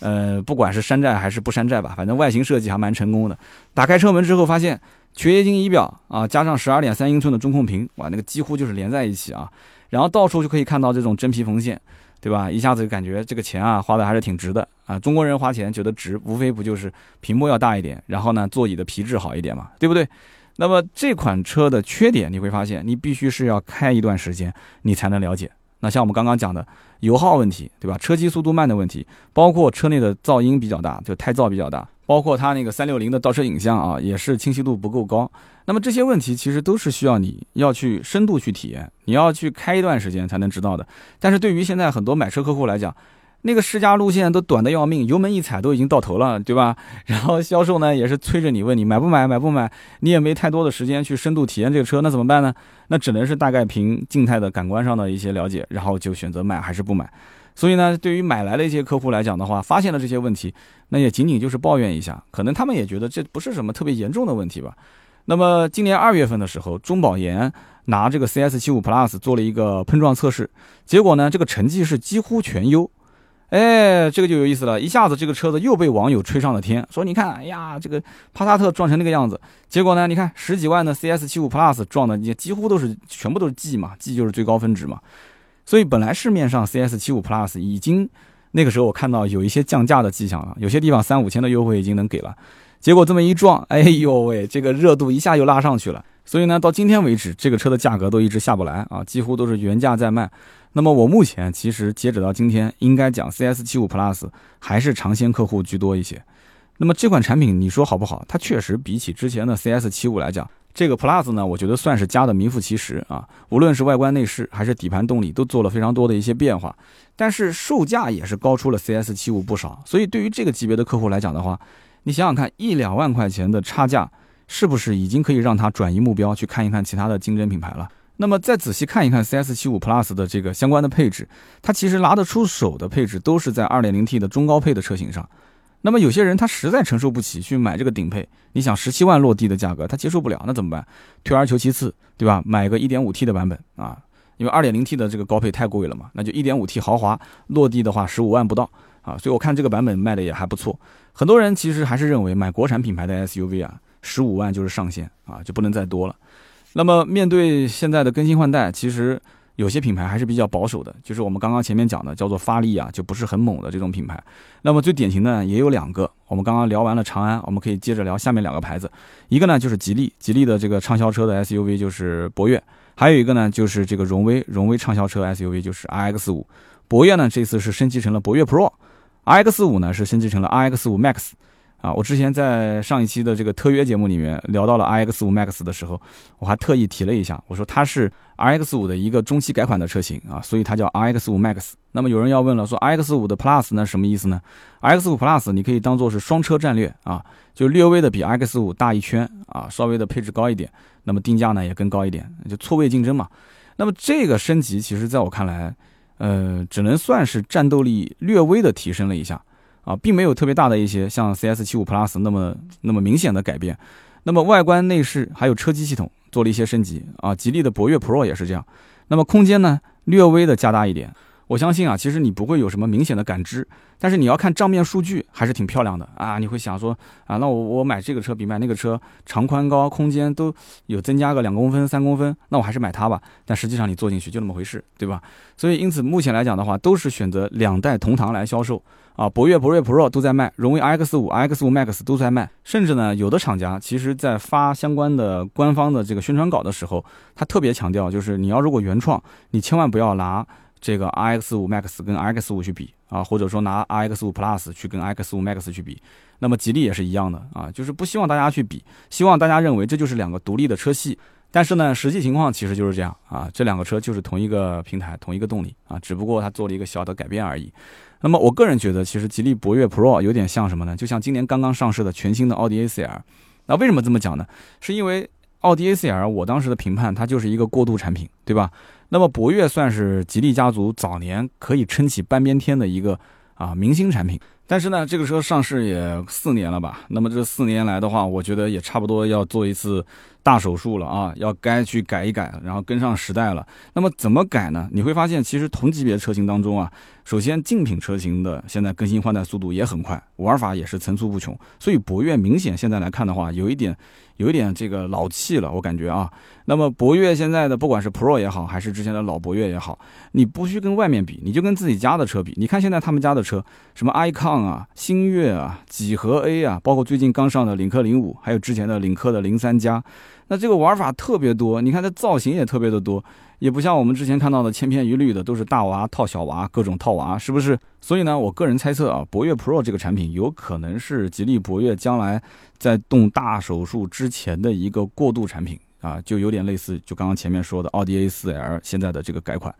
呃，不管是山寨还是不山寨吧，反正外形设计还蛮成功的。打开车门之后发现。全液晶仪表啊，加上十二点三英寸的中控屏，哇，那个几乎就是连在一起啊。然后到处就可以看到这种真皮缝线，对吧？一下子就感觉这个钱啊花的还是挺值的啊。中国人花钱觉得值，无非不就是屏幕要大一点，然后呢座椅的皮质好一点嘛，对不对？那么这款车的缺点，你会发现你必须是要开一段时间，你才能了解。那像我们刚刚讲的油耗问题，对吧？车机速度慢的问题，包括车内的噪音比较大，就胎噪比较大。包括它那个三六零的倒车影像啊，也是清晰度不够高。那么这些问题其实都是需要你要去深度去体验，你要去开一段时间才能知道的。但是对于现在很多买车客户来讲，那个试驾路线都短的要命，油门一踩都已经到头了，对吧？然后销售呢也是催着你问你买不买，买不买，你也没太多的时间去深度体验这个车，那怎么办呢？那只能是大概凭静态的感官上的一些了解，然后就选择买还是不买。所以呢，对于买来的一些客户来讲的话，发现了这些问题，那也仅仅就是抱怨一下，可能他们也觉得这不是什么特别严重的问题吧。那么今年二月份的时候，中保研拿这个 CS 七五 Plus 做了一个碰撞测试，结果呢，这个成绩是几乎全优。哎，这个就有意思了，一下子这个车子又被网友吹上了天，说你看，哎呀，这个帕萨特撞成那个样子，结果呢，你看十几万的 CS 七五 Plus 撞的也几乎都是全部都是 G 嘛，G 就是最高分值嘛。所以本来市面上 CS 七五 Plus 已经那个时候我看到有一些降价的迹象了，有些地方三五千的优惠已经能给了，结果这么一撞，哎呦喂，这个热度一下又拉上去了。所以呢，到今天为止，这个车的价格都一直下不来啊，几乎都是原价在卖。那么我目前其实截止到今天，应该讲 CS 七五 Plus 还是尝鲜客户居多一些。那么这款产品你说好不好？它确实比起之前的 CS 七五来讲，这个 Plus 呢，我觉得算是加的名副其实啊。无论是外观内饰还是底盘动力，都做了非常多的一些变化。但是售价也是高出了 CS 七五不少。所以对于这个级别的客户来讲的话，你想想看，一两万块钱的差价。是不是已经可以让他转移目标去看一看其他的竞争品牌了？那么再仔细看一看 CS 七五 Plus 的这个相关的配置，它其实拿得出手的配置都是在 2.0T 的中高配的车型上。那么有些人他实在承受不起去买这个顶配，你想十七万落地的价格他接受不了，那怎么办？退而求其次，对吧？买个 1.5T 的版本啊，因为 2.0T 的这个高配太贵了嘛，那就 1.5T 豪华落地的话十五万不到啊，所以我看这个版本卖的也还不错。很多人其实还是认为买国产品牌的 SUV 啊。十五万就是上限啊，就不能再多了。那么面对现在的更新换代，其实有些品牌还是比较保守的，就是我们刚刚前面讲的叫做发力啊，就不是很猛的这种品牌。那么最典型的也有两个，我们刚刚聊完了长安，我们可以接着聊下面两个牌子。一个呢就是吉利，吉利的这个畅销车的 SUV 就是博越；还有一个呢就是这个荣威，荣威畅销车 SUV 就是 RX 五。博越呢这次是升级成了博越 Pro，RX 五呢是升级成了 RX 五 Max。啊，我之前在上一期的这个特约节目里面聊到了 iX 五 Max 的时候，我还特意提了一下，我说它是 RX 五的一个中期改款的车型啊，所以它叫 RX 五 Max。那么有人要问了，说 RX 五的 Plus 那什么意思呢？RX 五 Plus 你可以当做是双车战略啊，就略微的比 RX 五大一圈啊，稍微的配置高一点，那么定价呢也更高一点，就错位竞争嘛。那么这个升级其实在我看来，呃，只能算是战斗力略微的提升了一下。啊，并没有特别大的一些像 CS 七五 Plus 那么那么明显的改变，那么外观内饰还有车机系统做了一些升级啊，吉利的博越 Pro 也是这样，那么空间呢略微的加大一点。我相信啊，其实你不会有什么明显的感知，但是你要看账面数据还是挺漂亮的啊。你会想说啊，那我我买这个车比买那个车长宽高空间都有增加个两公分三公分，那我还是买它吧。但实际上你坐进去就那么回事，对吧？所以因此目前来讲的话，都是选择两代同堂来销售啊。博越、博越 Pro 都在卖，荣威 RX 五、RX 五 Max 都在卖，甚至呢，有的厂家其实在发相关的官方的这个宣传稿的时候，他特别强调，就是你要如果原创，你千万不要拿。这个 RX 五 Max 跟 RX 五去比啊，或者说拿 RX 五 Plus 去跟 RX 五 Max 去比，那么吉利也是一样的啊，就是不希望大家去比，希望大家认为这就是两个独立的车系。但是呢，实际情况其实就是这样啊，这两个车就是同一个平台、同一个动力啊，只不过它做了一个小的改变而已。那么我个人觉得，其实吉利博越 Pro 有点像什么呢？就像今年刚刚上市的全新的奥迪 A4L。那为什么这么讲呢？是因为奥迪 A4L 我当时的评判，它就是一个过渡产品，对吧？那么博越算是吉利家族早年可以撑起半边天的一个啊明星产品，但是呢，这个车上市也四年了吧？那么这四年来的话，我觉得也差不多要做一次大手术了啊，要该去改一改，然后跟上时代了。那么怎么改呢？你会发现，其实同级别车型当中啊，首先竞品车型的现在更新换代速度也很快，玩法也是层出不穷，所以博越明显现在来看的话，有一点。有一点这个老气了，我感觉啊。那么博越现在的不管是 Pro 也好，还是之前的老博越也好，你不去跟外面比，你就跟自己家的车比。你看现在他们家的车，什么 icon 啊、星越啊、几何 A 啊，包括最近刚上的领克零五，还有之前的领克的零三加，那这个玩法特别多。你看它造型也特别的多。也不像我们之前看到的千篇一律的都是大娃套小娃，各种套娃，是不是？所以呢，我个人猜测啊，博越 Pro 这个产品有可能是吉利博越将来在动大手术之前的一个过渡产品啊，就有点类似就刚刚前面说的奥迪 A4L 现在的这个改款。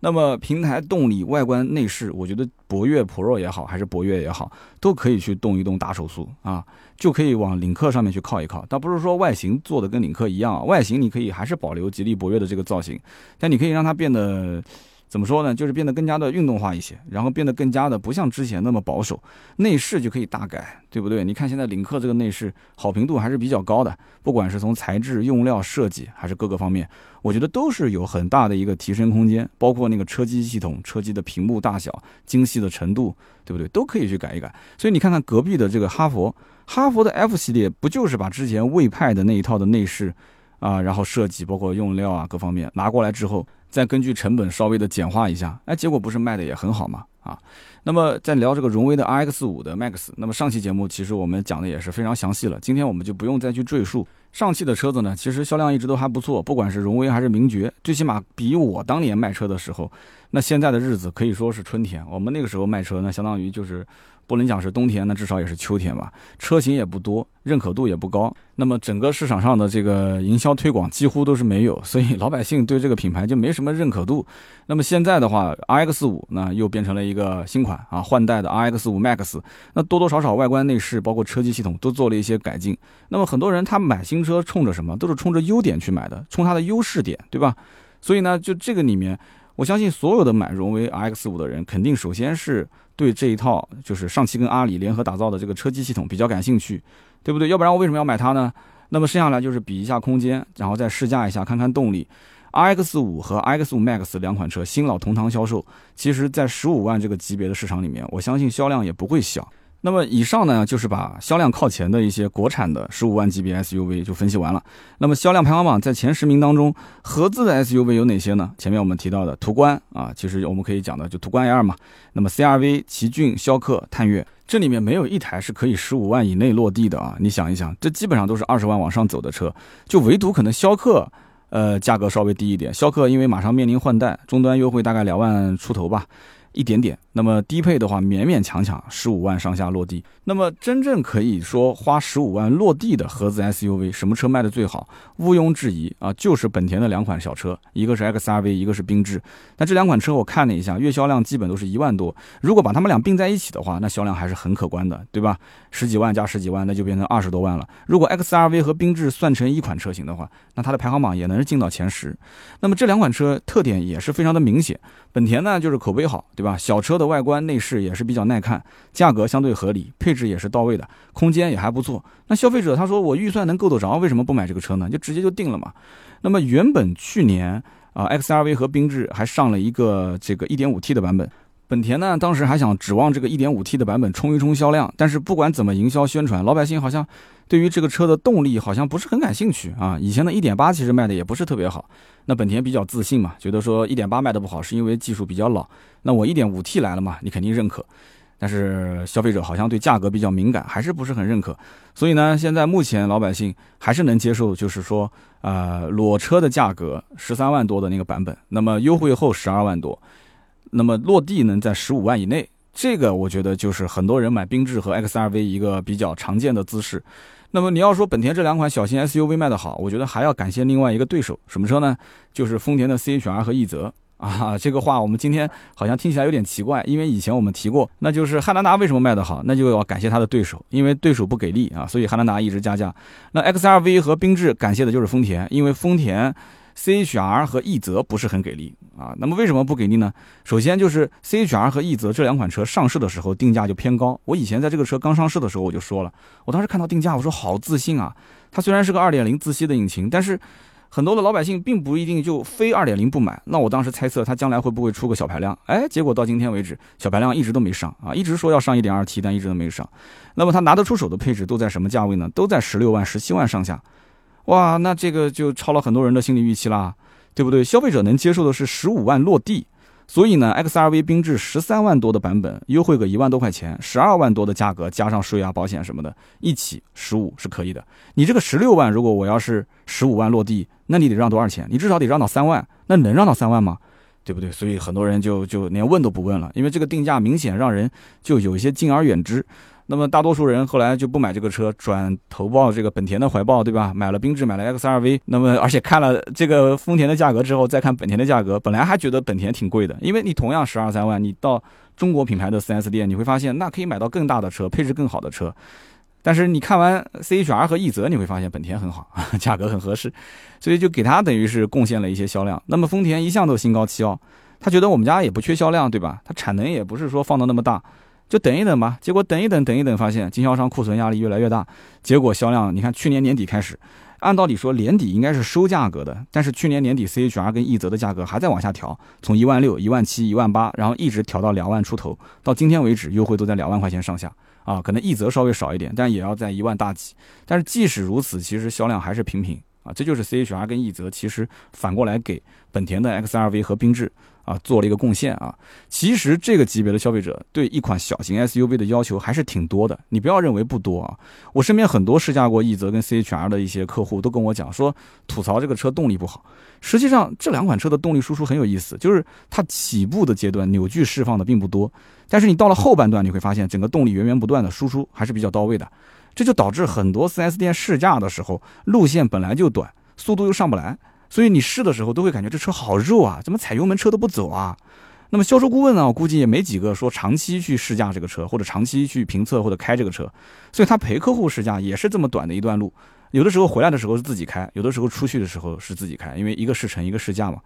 那么平台动力、外观内饰，我觉得博越 Pro 也好，还是博越也好，都可以去动一动大手速啊，就可以往领克上面去靠一靠。倒不是说外形做的跟领克一样，外形你可以还是保留吉利博越的这个造型，但你可以让它变得。怎么说呢？就是变得更加的运动化一些，然后变得更加的不像之前那么保守，内饰就可以大改，对不对？你看现在领克这个内饰好评度还是比较高的，不管是从材质、用料、设计还是各个方面，我觉得都是有很大的一个提升空间。包括那个车机系统、车机的屏幕大小、精细的程度，对不对？都可以去改一改。所以你看看隔壁的这个哈佛，哈佛的 F 系列不就是把之前魏派的那一套的内饰啊，然后设计包括用料啊各方面拿过来之后。再根据成本稍微的简化一下，哎，结果不是卖的也很好吗？啊，那么在聊这个荣威的 RX 五的 Max，那么上期节目其实我们讲的也是非常详细了，今天我们就不用再去赘述。上汽的车子呢，其实销量一直都还不错，不管是荣威还是名爵，最起码比我当年卖车的时候，那现在的日子可以说是春天。我们那个时候卖车，那相当于就是。不能讲是冬天，那至少也是秋天吧。车型也不多，认可度也不高。那么整个市场上的这个营销推广几乎都是没有，所以老百姓对这个品牌就没什么认可度。那么现在的话，RX 五那又变成了一个新款啊，换代的 RX 五 Max，那多多少少外观内饰包括车机系统都做了一些改进。那么很多人他买新车冲着什么？都是冲着优点去买的，冲它的优势点，对吧？所以呢，就这个里面，我相信所有的买荣威 RX 五的人，肯定首先是。对这一套就是上汽跟阿里联合打造的这个车机系统比较感兴趣，对不对？要不然我为什么要买它呢？那么剩下来就是比一下空间，然后再试驾一下，看看动力。iX 五和 iX 五 Max 两款车新老同堂销售，其实在十五万这个级别的市场里面，我相信销量也不会小。那么以上呢，就是把销量靠前的一些国产的十五万级别 SUV 就分析完了。那么销量排行榜在前十名当中，合资的 SUV 有哪些呢？前面我们提到的途观啊，其实我们可以讲的就途观 L 嘛。那么 CRV、奇骏、逍客、探岳，这里面没有一台是可以十五万以内落地的啊！你想一想，这基本上都是二十万往上走的车，就唯独可能逍客，呃，价格稍微低一点。逍客因为马上面临换代，终端优惠大概两万出头吧。一点点，那么低配的话勉勉强强十五万上下落地。那么真正可以说花十五万落地的合资 SUV，什么车卖的最好？毋庸置疑啊，就是本田的两款小车，一个是 XRV，一个是缤智。那这两款车我看了一下，月销量基本都是一万多。如果把它们俩并在一起的话，那销量还是很可观的，对吧？十几万加十几万，那就变成二十多万了。如果 XRV 和缤智算成一款车型的话，那它的排行榜也能进到前十。那么这两款车特点也是非常的明显。本田呢，就是口碑好，对吧？小车的外观内饰也是比较耐看，价格相对合理，配置也是到位的，空间也还不错。那消费者他说我预算能够得着，为什么不买这个车呢？就直接就定了嘛。那么原本去年啊，XRV 和缤智还上了一个这个 1.5T 的版本。本田呢，当时还想指望这个 1.5T 的版本冲一冲销量，但是不管怎么营销宣传，老百姓好像对于这个车的动力好像不是很感兴趣啊。以前的一点八其实卖的也不是特别好，那本田比较自信嘛，觉得说一点八卖的不好是因为技术比较老，那我一点五 T 来了嘛，你肯定认可。但是消费者好像对价格比较敏感，还是不是很认可。所以呢，现在目前老百姓还是能接受，就是说，呃，裸车的价格十三万多的那个版本，那么优惠后十二万多。那么落地能在十五万以内，这个我觉得就是很多人买缤智和 XRV 一个比较常见的姿势。那么你要说本田这两款小型 SUV 卖得好，我觉得还要感谢另外一个对手，什么车呢？就是丰田的 CHR 和奕泽啊。这个话我们今天好像听起来有点奇怪，因为以前我们提过，那就是汉兰达为什么卖得好，那就要感谢它的对手，因为对手不给力啊，所以汉兰达一直加价。那 XRV 和缤智感谢的就是丰田，因为丰田。CHR 和奕泽不是很给力啊，那么为什么不给力呢？首先就是 CHR 和奕泽这两款车上市的时候定价就偏高。我以前在这个车刚上市的时候我就说了，我当时看到定价，我说好自信啊。它虽然是个2.0自吸的引擎，但是很多的老百姓并不一定就非2.0不买。那我当时猜测它将来会不会出个小排量？哎，结果到今天为止，小排量一直都没上啊，一直说要上 1.2T，但一直都没上。那么它拿得出手的配置都在什么价位呢？都在16万、17万上下。哇，那这个就超了很多人的心理预期啦，对不对？消费者能接受的是十五万落地，所以呢，XRV 缤智十三万多的版本优惠个一万多块钱，十二万多的价格加上税啊、保险什么的，一起十五是可以的。你这个十六万，如果我要是十五万落地，那你得让多少钱？你至少得让到三万，那能让到三万吗？对不对？所以很多人就就连问都不问了，因为这个定价明显让人就有一些敬而远之。那么大多数人后来就不买这个车，转投抱这个本田的怀抱，对吧？买了缤智，买了 XRV。那么而且看了这个丰田的价格之后，再看本田的价格，本来还觉得本田挺贵的，因为你同样十二三万，你到中国品牌的 4S 店，你会发现那可以买到更大的车，配置更好的车。但是你看完 CHR 和奕泽，你会发现本田很好，价格很合适，所以就给他等于是贡献了一些销量。那么丰田一向都心高气傲，他觉得我们家也不缺销量，对吧？它产能也不是说放的那么大。就等一等吧，结果等一等，等一等，发现经销商库存压力越来越大，结果销量，你看去年年底开始，按道理说年底应该是收价格的，但是去年年底 CHR 跟奕泽的价格还在往下调，从一万六、一万七、一万八，然后一直调到两万出头，到今天为止优惠都在两万块钱上下啊，可能奕泽稍微少一点，但也要在一万大几，但是即使如此，其实销量还是平平啊，这就是 CHR 跟奕泽其实反过来给本田的 XRV 和缤智。啊做了一个贡献啊。其实这个级别的消费者对一款小型 SUV 的要求还是挺多的，你不要认为不多啊。我身边很多试驾过奕泽跟 CHR 的一些客户都跟我讲说，吐槽这个车动力不好。实际上这两款车的动力输出很有意思，就是它起步的阶段扭矩释放的并不多，但是你到了后半段你会发现整个动力源源不断的输出还是比较到位的。这就导致很多 4S 店试驾的时候路线本来就短，速度又上不来，所以你试的时候都会感觉这车好肉啊，怎么踩油门车都不走啊？那么销售顾问呢，我估计也没几个说长期去试驾这个车，或者长期去评测或者开这个车，所以他陪客户试驾也是这么短的一段路，有的时候回来的时候是自己开，有的时候出去的时候是自己开，因为一个试乘一个试驾嘛。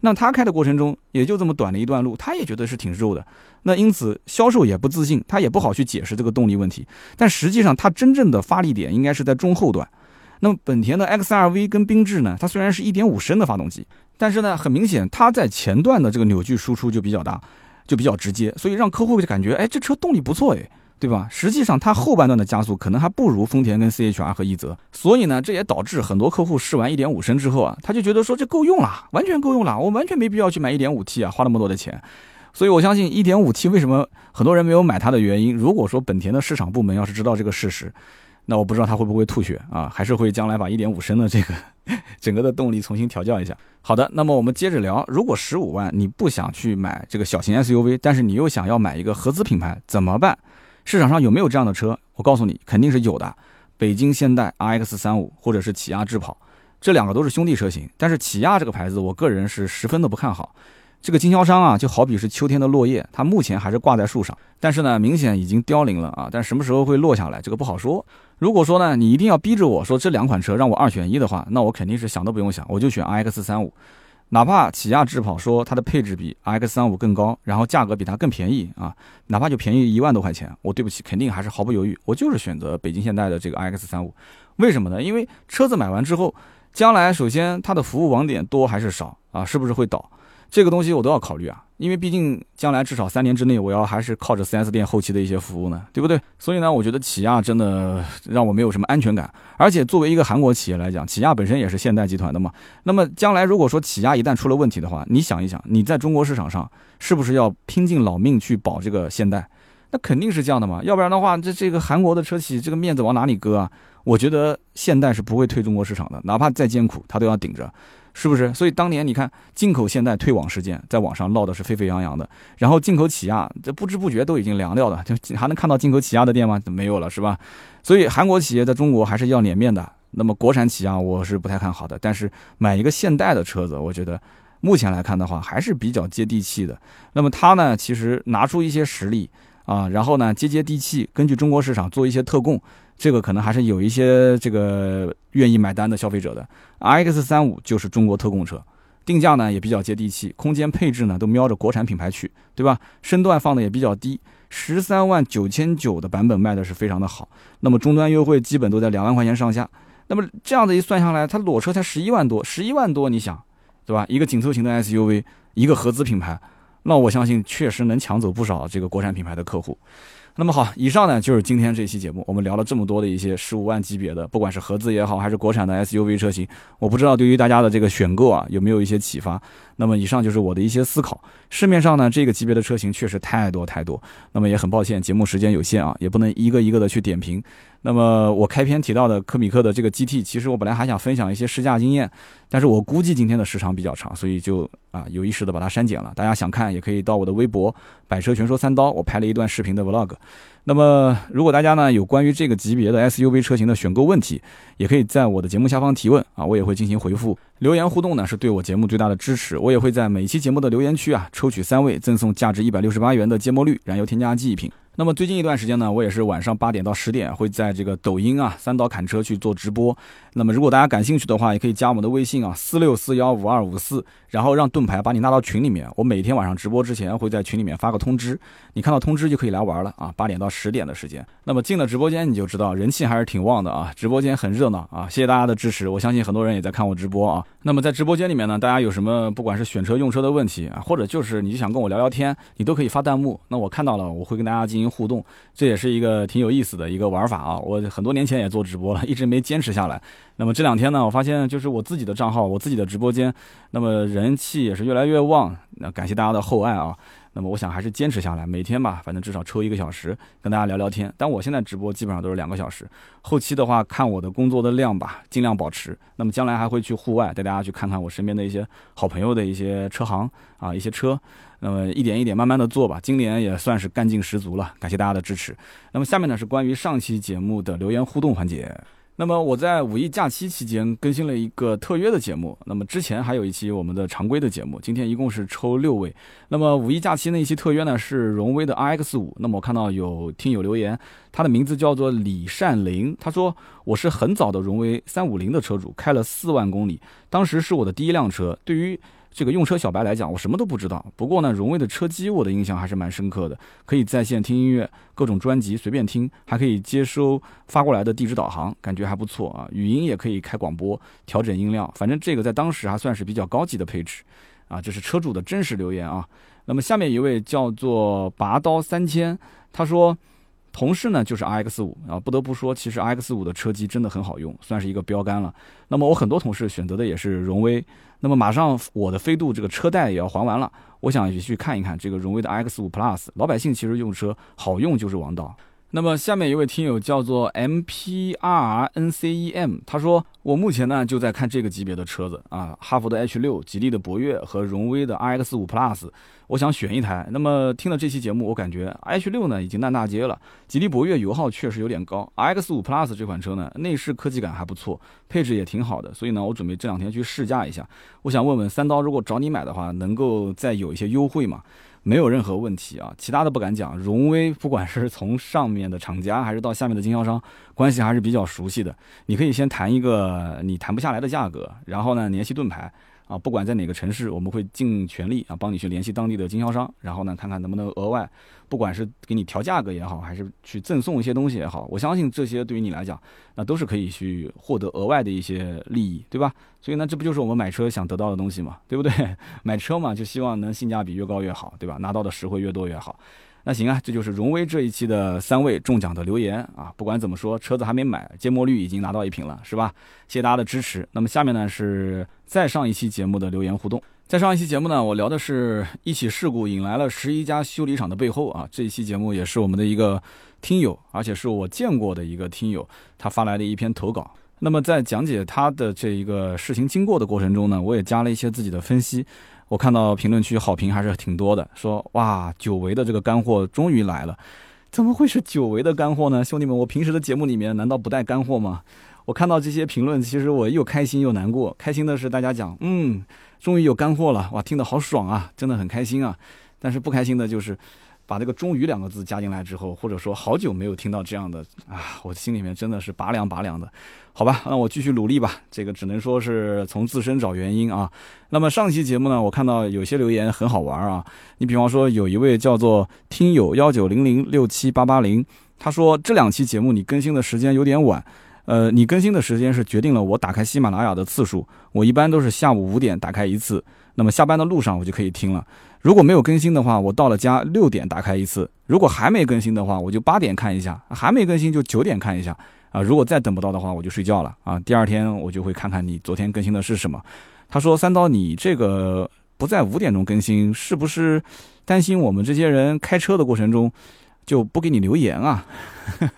那他开的过程中也就这么短的一段路，他也觉得是挺肉的。那因此销售也不自信，他也不好去解释这个动力问题。但实际上，他真正的发力点应该是在中后段。那么本田的 XRV 跟缤智呢，它虽然是一点五升的发动机，但是呢，很明显它在前段的这个扭矩输出就比较大，就比较直接，所以让客户就感觉，哎，这车动力不错，哎。对吧？实际上，它后半段的加速可能还不如丰田跟 CHR 和奕泽，所以呢，这也导致很多客户试完1.5升之后啊，他就觉得说这够用了，完全够用了，我完全没必要去买 1.5T 啊，花那么多的钱。所以我相信 1.5T 为什么很多人没有买它的原因。如果说本田的市场部门要是知道这个事实，那我不知道他会不会吐血啊，还是会将来把1.5升的这个整个的动力重新调教一下。好的，那么我们接着聊，如果15万你不想去买这个小型 SUV，但是你又想要买一个合资品牌，怎么办？市场上有没有这样的车？我告诉你，肯定是有的。北京现代 RX 三五或者是起亚智跑，这两个都是兄弟车型。但是起亚这个牌子，我个人是十分的不看好。这个经销商啊，就好比是秋天的落叶，它目前还是挂在树上，但是呢，明显已经凋零了啊。但什么时候会落下来，这个不好说。如果说呢，你一定要逼着我说这两款车让我二选一的话，那我肯定是想都不用想，我就选 RX 三五。哪怕起亚智跑说它的配置比 X 三五更高，然后价格比它更便宜啊，哪怕就便宜一万多块钱，我对不起，肯定还是毫不犹豫，我就是选择北京现代的这个 X 三五。为什么呢？因为车子买完之后，将来首先它的服务网点多还是少啊？是不是会倒？这个东西我都要考虑啊，因为毕竟将来至少三年之内，我要还是靠着 4S 店后期的一些服务呢，对不对？所以呢，我觉得起亚真的让我没有什么安全感。而且作为一个韩国企业来讲，起亚本身也是现代集团的嘛。那么将来如果说起亚一旦出了问题的话，你想一想，你在中国市场上是不是要拼尽老命去保这个现代？那肯定是这样的嘛，要不然的话，这这个韩国的车企这个面子往哪里搁啊？我觉得现代是不会退中国市场的，哪怕再艰苦，他都要顶着。是不是？所以当年你看进口现代退网事件，在网上闹的是沸沸扬扬的。然后进口起亚，这不知不觉都已经凉掉了，就还能看到进口起亚的店吗？没有了，是吧？所以韩国企业在中国还是要脸面的。那么国产起亚我是不太看好的。但是买一个现代的车子，我觉得目前来看的话还是比较接地气的。那么它呢，其实拿出一些实力啊，然后呢接接地气，根据中国市场做一些特供。这个可能还是有一些这个愿意买单的消费者的，X 三五就是中国特供车，定价呢也比较接地气，空间配置呢都瞄着国产品牌去，对吧？身段放的也比较低，十三万九千九的版本卖的是非常的好，那么终端优惠基本都在两万块钱上下，那么这样子一算下来，它裸车才十一万多，十一万多，你想，对吧？一个紧凑型的 SUV，一个合资品牌，那我相信确实能抢走不少这个国产品牌的客户。那么好，以上呢就是今天这期节目，我们聊了这么多的一些十五万级别的，不管是合资也好，还是国产的 SUV 车型，我不知道对于大家的这个选购啊有没有一些启发。那么以上就是我的一些思考。市面上呢这个级别的车型确实太多太多，那么也很抱歉，节目时间有限啊，也不能一个一个的去点评。那么我开篇提到的科米克的这个 GT，其实我本来还想分享一些试驾经验，但是我估计今天的时长比较长，所以就啊有意识的把它删减了。大家想看也可以到我的微博“百车全说三刀”，我拍了一段视频的 vlog。那么如果大家呢有关于这个级别的 SUV 车型的选购问题，也可以在我的节目下方提问啊，我也会进行回复。留言互动呢是对我节目最大的支持，我也会在每期节目的留言区啊抽取三位赠送价值一百六十八元的芥末绿燃油添加剂一瓶。那么最近一段时间呢，我也是晚上八点到十点会在这个抖音啊三刀砍车去做直播。那么如果大家感兴趣的话，也可以加我们的微信啊四六四幺五二五四，然后让盾牌把你拉到群里面。我每天晚上直播之前会在群里面发个通知，你看到通知就可以来玩了啊。八点到十点的时间，那么进了直播间你就知道人气还是挺旺的啊，直播间很热闹啊。谢谢大家的支持，我相信很多人也在看我直播啊。那么在直播间里面呢，大家有什么不管是选车用车的问题啊，或者就是你想跟我聊聊天，你都可以发弹幕，那我看到了我会跟大家进行。互动，这也是一个挺有意思的一个玩法啊。我很多年前也做直播了，一直没坚持下来。那么这两天呢，我发现就是我自己的账号，我自己的直播间，那么人气也是越来越旺。那感谢大家的厚爱啊。那么我想还是坚持下来，每天吧，反正至少抽一个小时跟大家聊聊天。但我现在直播基本上都是两个小时，后期的话看我的工作的量吧，尽量保持。那么将来还会去户外带大家去看看我身边的一些好朋友的一些车行啊，一些车。那么一点一点慢慢的做吧，今年也算是干劲十足了，感谢大家的支持。那么下面呢是关于上期节目的留言互动环节。那么我在五一假期期间更新了一个特约的节目，那么之前还有一期我们的常规的节目，今天一共是抽六位。那么五一假期那一期特约呢是荣威的 RX 五，那么我看到有听友留言，他的名字叫做李善林，他说我是很早的荣威三五零的车主，开了四万公里，当时是我的第一辆车，对于。这个用车小白来讲，我什么都不知道。不过呢，荣威的车机我的印象还是蛮深刻的，可以在线听音乐，各种专辑随便听，还可以接收发过来的地址导航，感觉还不错啊。语音也可以开广播，调整音量，反正这个在当时还算是比较高级的配置啊。这是车主的真实留言啊。那么下面一位叫做拔刀三千，他说。同事呢就是 R X 五啊，不得不说，其实 R X 五的车机真的很好用，算是一个标杆了。那么我很多同事选择的也是荣威。那么马上我的飞度这个车贷也要还完了，我想也去看一看这个荣威的 R X 五 Plus。老百姓其实用车好用就是王道。那么下面一位听友叫做 M P R N C E M，他说我目前呢就在看这个级别的车子啊，哈弗的 H 六、吉利的博越和荣威的 R X 五 Plus，我想选一台。那么听了这期节目，我感觉 H 六呢已经烂大街了，吉利博越油耗确实有点高，R X 五 Plus 这款车呢内饰科技感还不错，配置也挺好的，所以呢我准备这两天去试驾一下。我想问问三刀，如果找你买的话，能够再有一些优惠吗？没有任何问题啊，其他的不敢讲。荣威不管是从上面的厂家还是到下面的经销商，关系还是比较熟悉的。你可以先谈一个你谈不下来的价格，然后呢联系盾牌。啊，不管在哪个城市，我们会尽全力啊，帮你去联系当地的经销商，然后呢，看看能不能额外，不管是给你调价格也好，还是去赠送一些东西也好，我相信这些对于你来讲，那都是可以去获得额外的一些利益，对吧？所以呢，这不就是我们买车想得到的东西嘛，对不对？买车嘛，就希望能性价比越高越好，对吧？拿到的实惠越多越好。那行啊，这就是荣威这一期的三位中奖的留言啊。不管怎么说，车子还没买，芥末绿已经拿到一瓶了，是吧？谢谢大家的支持。那么下面呢是再上一期节目的留言互动。在上一期节目呢，我聊的是一起事故引来了十一家修理厂的背后啊。这一期节目也是我们的一个听友，而且是我见过的一个听友，他发来的一篇投稿。那么在讲解他的这一个事情经过的过程中呢，我也加了一些自己的分析。我看到评论区好评还是挺多的，说哇，久违的这个干货终于来了，怎么会是久违的干货呢？兄弟们，我平时的节目里面难道不带干货吗？我看到这些评论，其实我又开心又难过。开心的是大家讲，嗯，终于有干货了，哇，听得好爽啊，真的很开心啊。但是不开心的就是。把这个“终于”两个字加进来之后，或者说好久没有听到这样的啊，我心里面真的是拔凉拔凉的。好吧，那我继续努力吧。这个只能说是从自身找原因啊。那么上期节目呢，我看到有些留言很好玩啊。你比方说有一位叫做听友幺九零零六七八八零，他说这两期节目你更新的时间有点晚，呃，你更新的时间是决定了我打开喜马拉雅的次数。我一般都是下午五点打开一次，那么下班的路上我就可以听了。如果没有更新的话，我到了家六点打开一次；如果还没更新的话，我就八点看一下；还没更新就九点看一下。啊，如果再等不到的话，我就睡觉了。啊，第二天我就会看看你昨天更新的是什么。他说：“三刀，你这个不在五点钟更新，是不是担心我们这些人开车的过程中就不给你留言啊？”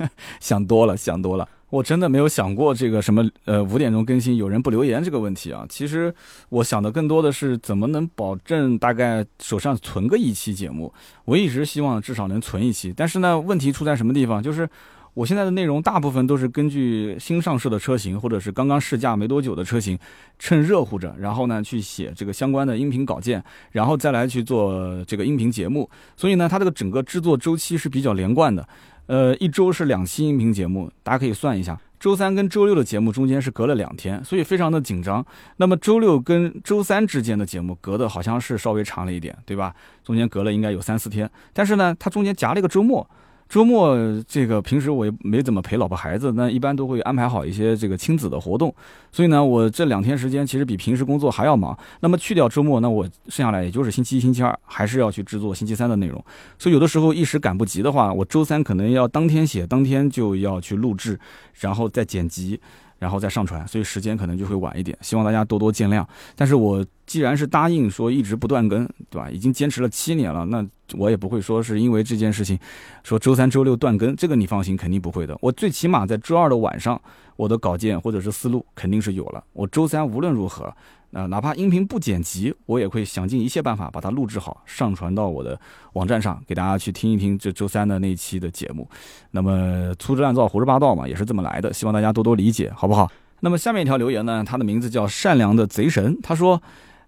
想多了，想多了。我真的没有想过这个什么呃五点钟更新有人不留言这个问题啊。其实我想的更多的是怎么能保证大概手上存个一期节目。我一直希望至少能存一期，但是呢，问题出在什么地方？就是我现在的内容大部分都是根据新上市的车型或者是刚刚试驾没多久的车型，趁热乎着，然后呢去写这个相关的音频稿件，然后再来去做这个音频节目。所以呢，它这个整个制作周期是比较连贯的。呃，一周是两期音频节目，大家可以算一下，周三跟周六的节目中间是隔了两天，所以非常的紧张。那么周六跟周三之间的节目隔的好像是稍微长了一点，对吧？中间隔了应该有三四天，但是呢，它中间夹了一个周末。周末这个平时我也没怎么陪老婆孩子，那一般都会安排好一些这个亲子的活动，所以呢，我这两天时间其实比平时工作还要忙。那么去掉周末，那我剩下来也就是星期一、星期二还是要去制作星期三的内容，所以有的时候一时赶不及的话，我周三可能要当天写，当天就要去录制，然后再剪辑。然后再上传，所以时间可能就会晚一点，希望大家多多见谅。但是我既然是答应说一直不断更，对吧？已经坚持了七年了，那我也不会说是因为这件事情，说周三、周六断更，这个你放心，肯定不会的。我最起码在周二的晚上，我的稿件或者是思路肯定是有了。我周三无论如何。那哪怕音频不剪辑，我也会想尽一切办法把它录制好，上传到我的网站上，给大家去听一听这周三的那期的节目。那么粗制滥造、胡说八道嘛，也是这么来的，希望大家多多理解，好不好？那么下面一条留言呢，他的名字叫善良的贼神，他说：“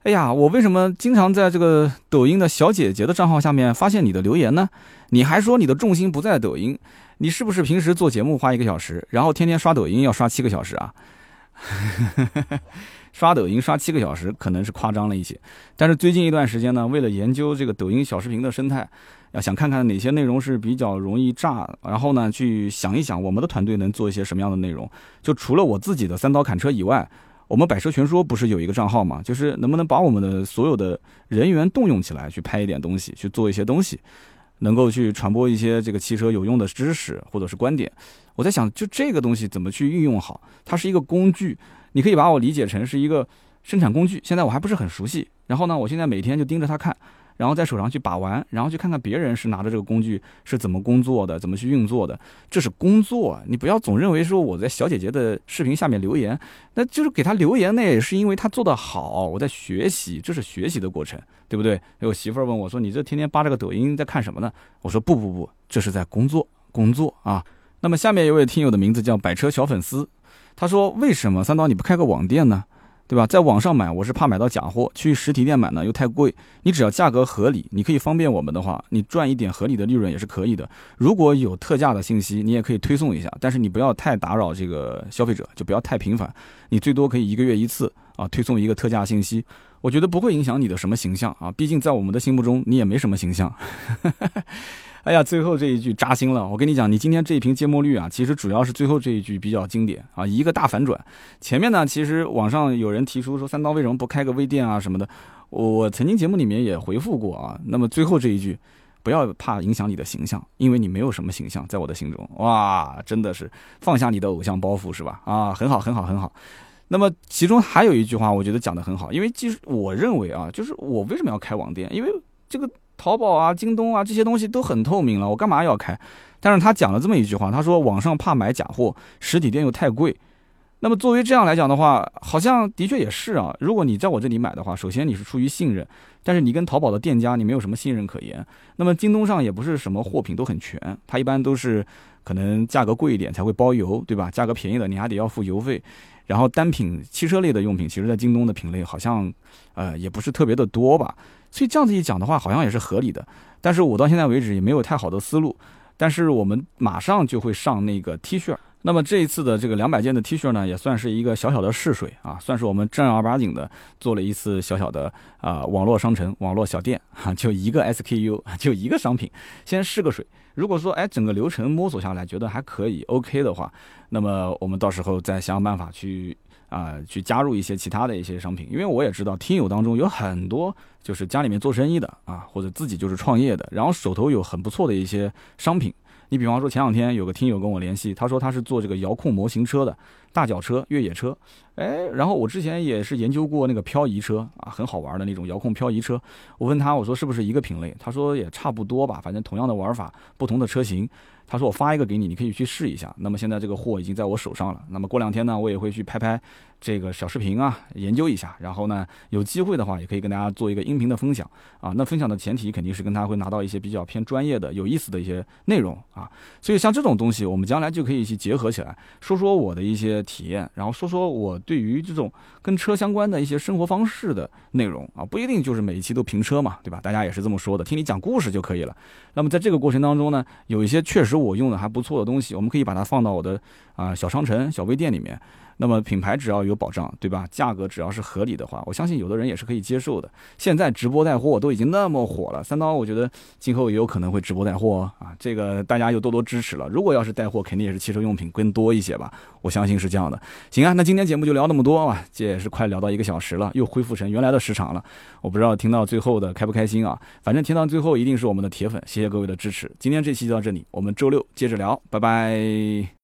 哎呀，我为什么经常在这个抖音的小姐姐的账号下面发现你的留言呢？你还说你的重心不在抖音，你是不是平时做节目花一个小时，然后天天刷抖音要刷七个小时啊？” 刷抖音刷七个小时可能是夸张了一些，但是最近一段时间呢，为了研究这个抖音小视频的生态，要想看看哪些内容是比较容易炸，然后呢去想一想我们的团队能做一些什么样的内容。就除了我自己的三刀砍车以外，我们百车全说不是有一个账号吗？就是能不能把我们的所有的人员动用起来，去拍一点东西，去做一些东西，能够去传播一些这个汽车有用的知识或者是观点。我在想，就这个东西怎么去运用好？它是一个工具。你可以把我理解成是一个生产工具，现在我还不是很熟悉。然后呢，我现在每天就盯着它看，然后在手上去把玩，然后去看看别人是拿着这个工具是怎么工作的，怎么去运作的。这是工作，你不要总认为说我在小姐姐的视频下面留言，那就是给她留言，那也是因为她做得好，我在学习，这是学习的过程，对不对？我媳妇儿问我说：“你这天天扒着个抖音在看什么呢？”我说：“不不不，这是在工作，工作啊。”那么下面一位听友的名字叫百车小粉丝。他说：“为什么三刀你不开个网店呢？对吧？在网上买我是怕买到假货，去实体店买呢又太贵。你只要价格合理，你可以方便我们的话，你赚一点合理的利润也是可以的。如果有特价的信息，你也可以推送一下，但是你不要太打扰这个消费者，就不要太频繁。你最多可以一个月一次啊，推送一个特价信息，我觉得不会影响你的什么形象啊。毕竟在我们的心目中，你也没什么形象。”哎呀，最后这一句扎心了。我跟你讲，你今天这一瓶芥末绿啊，其实主要是最后这一句比较经典啊，一个大反转。前面呢，其实网上有人提出说三刀为什么不开个微店啊什么的，我曾经节目里面也回复过啊。那么最后这一句，不要怕影响你的形象，因为你没有什么形象在我的心中。哇，真的是放下你的偶像包袱是吧？啊，很好，很好，很好。那么其中还有一句话，我觉得讲的很好，因为其实我认为啊，就是我为什么要开网店？因为这个。淘宝啊，京东啊，这些东西都很透明了，我干嘛要开？但是他讲了这么一句话，他说网上怕买假货，实体店又太贵。那么作为这样来讲的话，好像的确也是啊。如果你在我这里买的话，首先你是出于信任，但是你跟淘宝的店家你没有什么信任可言。那么京东上也不是什么货品都很全，它一般都是可能价格贵一点才会包邮，对吧？价格便宜的你还得要付邮费。然后单品汽车类的用品，其实在京东的品类好像，呃，也不是特别的多吧。所以这样子一讲的话，好像也是合理的。但是我到现在为止也没有太好的思路。但是我们马上就会上那个 T 恤。那么这一次的这个两百件的 T 恤呢，也算是一个小小的试水啊，算是我们正儿八经的做了一次小小的啊网络商城、网络小店哈，就一个 SKU，就一个商品，先试个水。如果说哎整个流程摸索下来觉得还可以 OK 的话，那么我们到时候再想想办法去啊去加入一些其他的一些商品，因为我也知道听友当中有很多就是家里面做生意的啊，或者自己就是创业的，然后手头有很不错的一些商品。你比方说前两天有个听友跟我联系，他说他是做这个遥控模型车的，大脚车、越野车，哎，然后我之前也是研究过那个漂移车啊，很好玩的那种遥控漂移车。我问他，我说是不是一个品类？他说也差不多吧，反正同样的玩法，不同的车型。他说我发一个给你，你可以去试一下。那么现在这个货已经在我手上了。那么过两天呢，我也会去拍拍这个小视频啊，研究一下。然后呢，有机会的话，也可以跟大家做一个音频的分享啊。那分享的前提肯定是跟他会拿到一些比较偏专业的、有意思的一些内容啊。所以像这种东西，我们将来就可以去结合起来，说说我的一些体验，然后说说我对于这种跟车相关的一些生活方式的内容啊，不一定就是每一期都评车嘛，对吧？大家也是这么说的，听你讲故事就可以了。那么在这个过程当中呢，有一些确实我用的还不错的东西，我们可以把它放到我的啊小商城、小微店里面。那么品牌只要有保障，对吧？价格只要是合理的话，我相信有的人也是可以接受的。现在直播带货都已经那么火了，三刀我觉得今后也有可能会直播带货啊，这个大家就多多支持了。如果要是带货，肯定也是汽车用品更多一些吧，我相信是这样的。行啊，那今天节目就聊那么多啊，这也是快聊到一个小时了，又恢复成原来的时长了。我不知道听到最后的开不开心啊，反正听到最后一定是我们的铁粉，谢谢各位的支持。今天这期就到这里，我们周六接着聊，拜拜。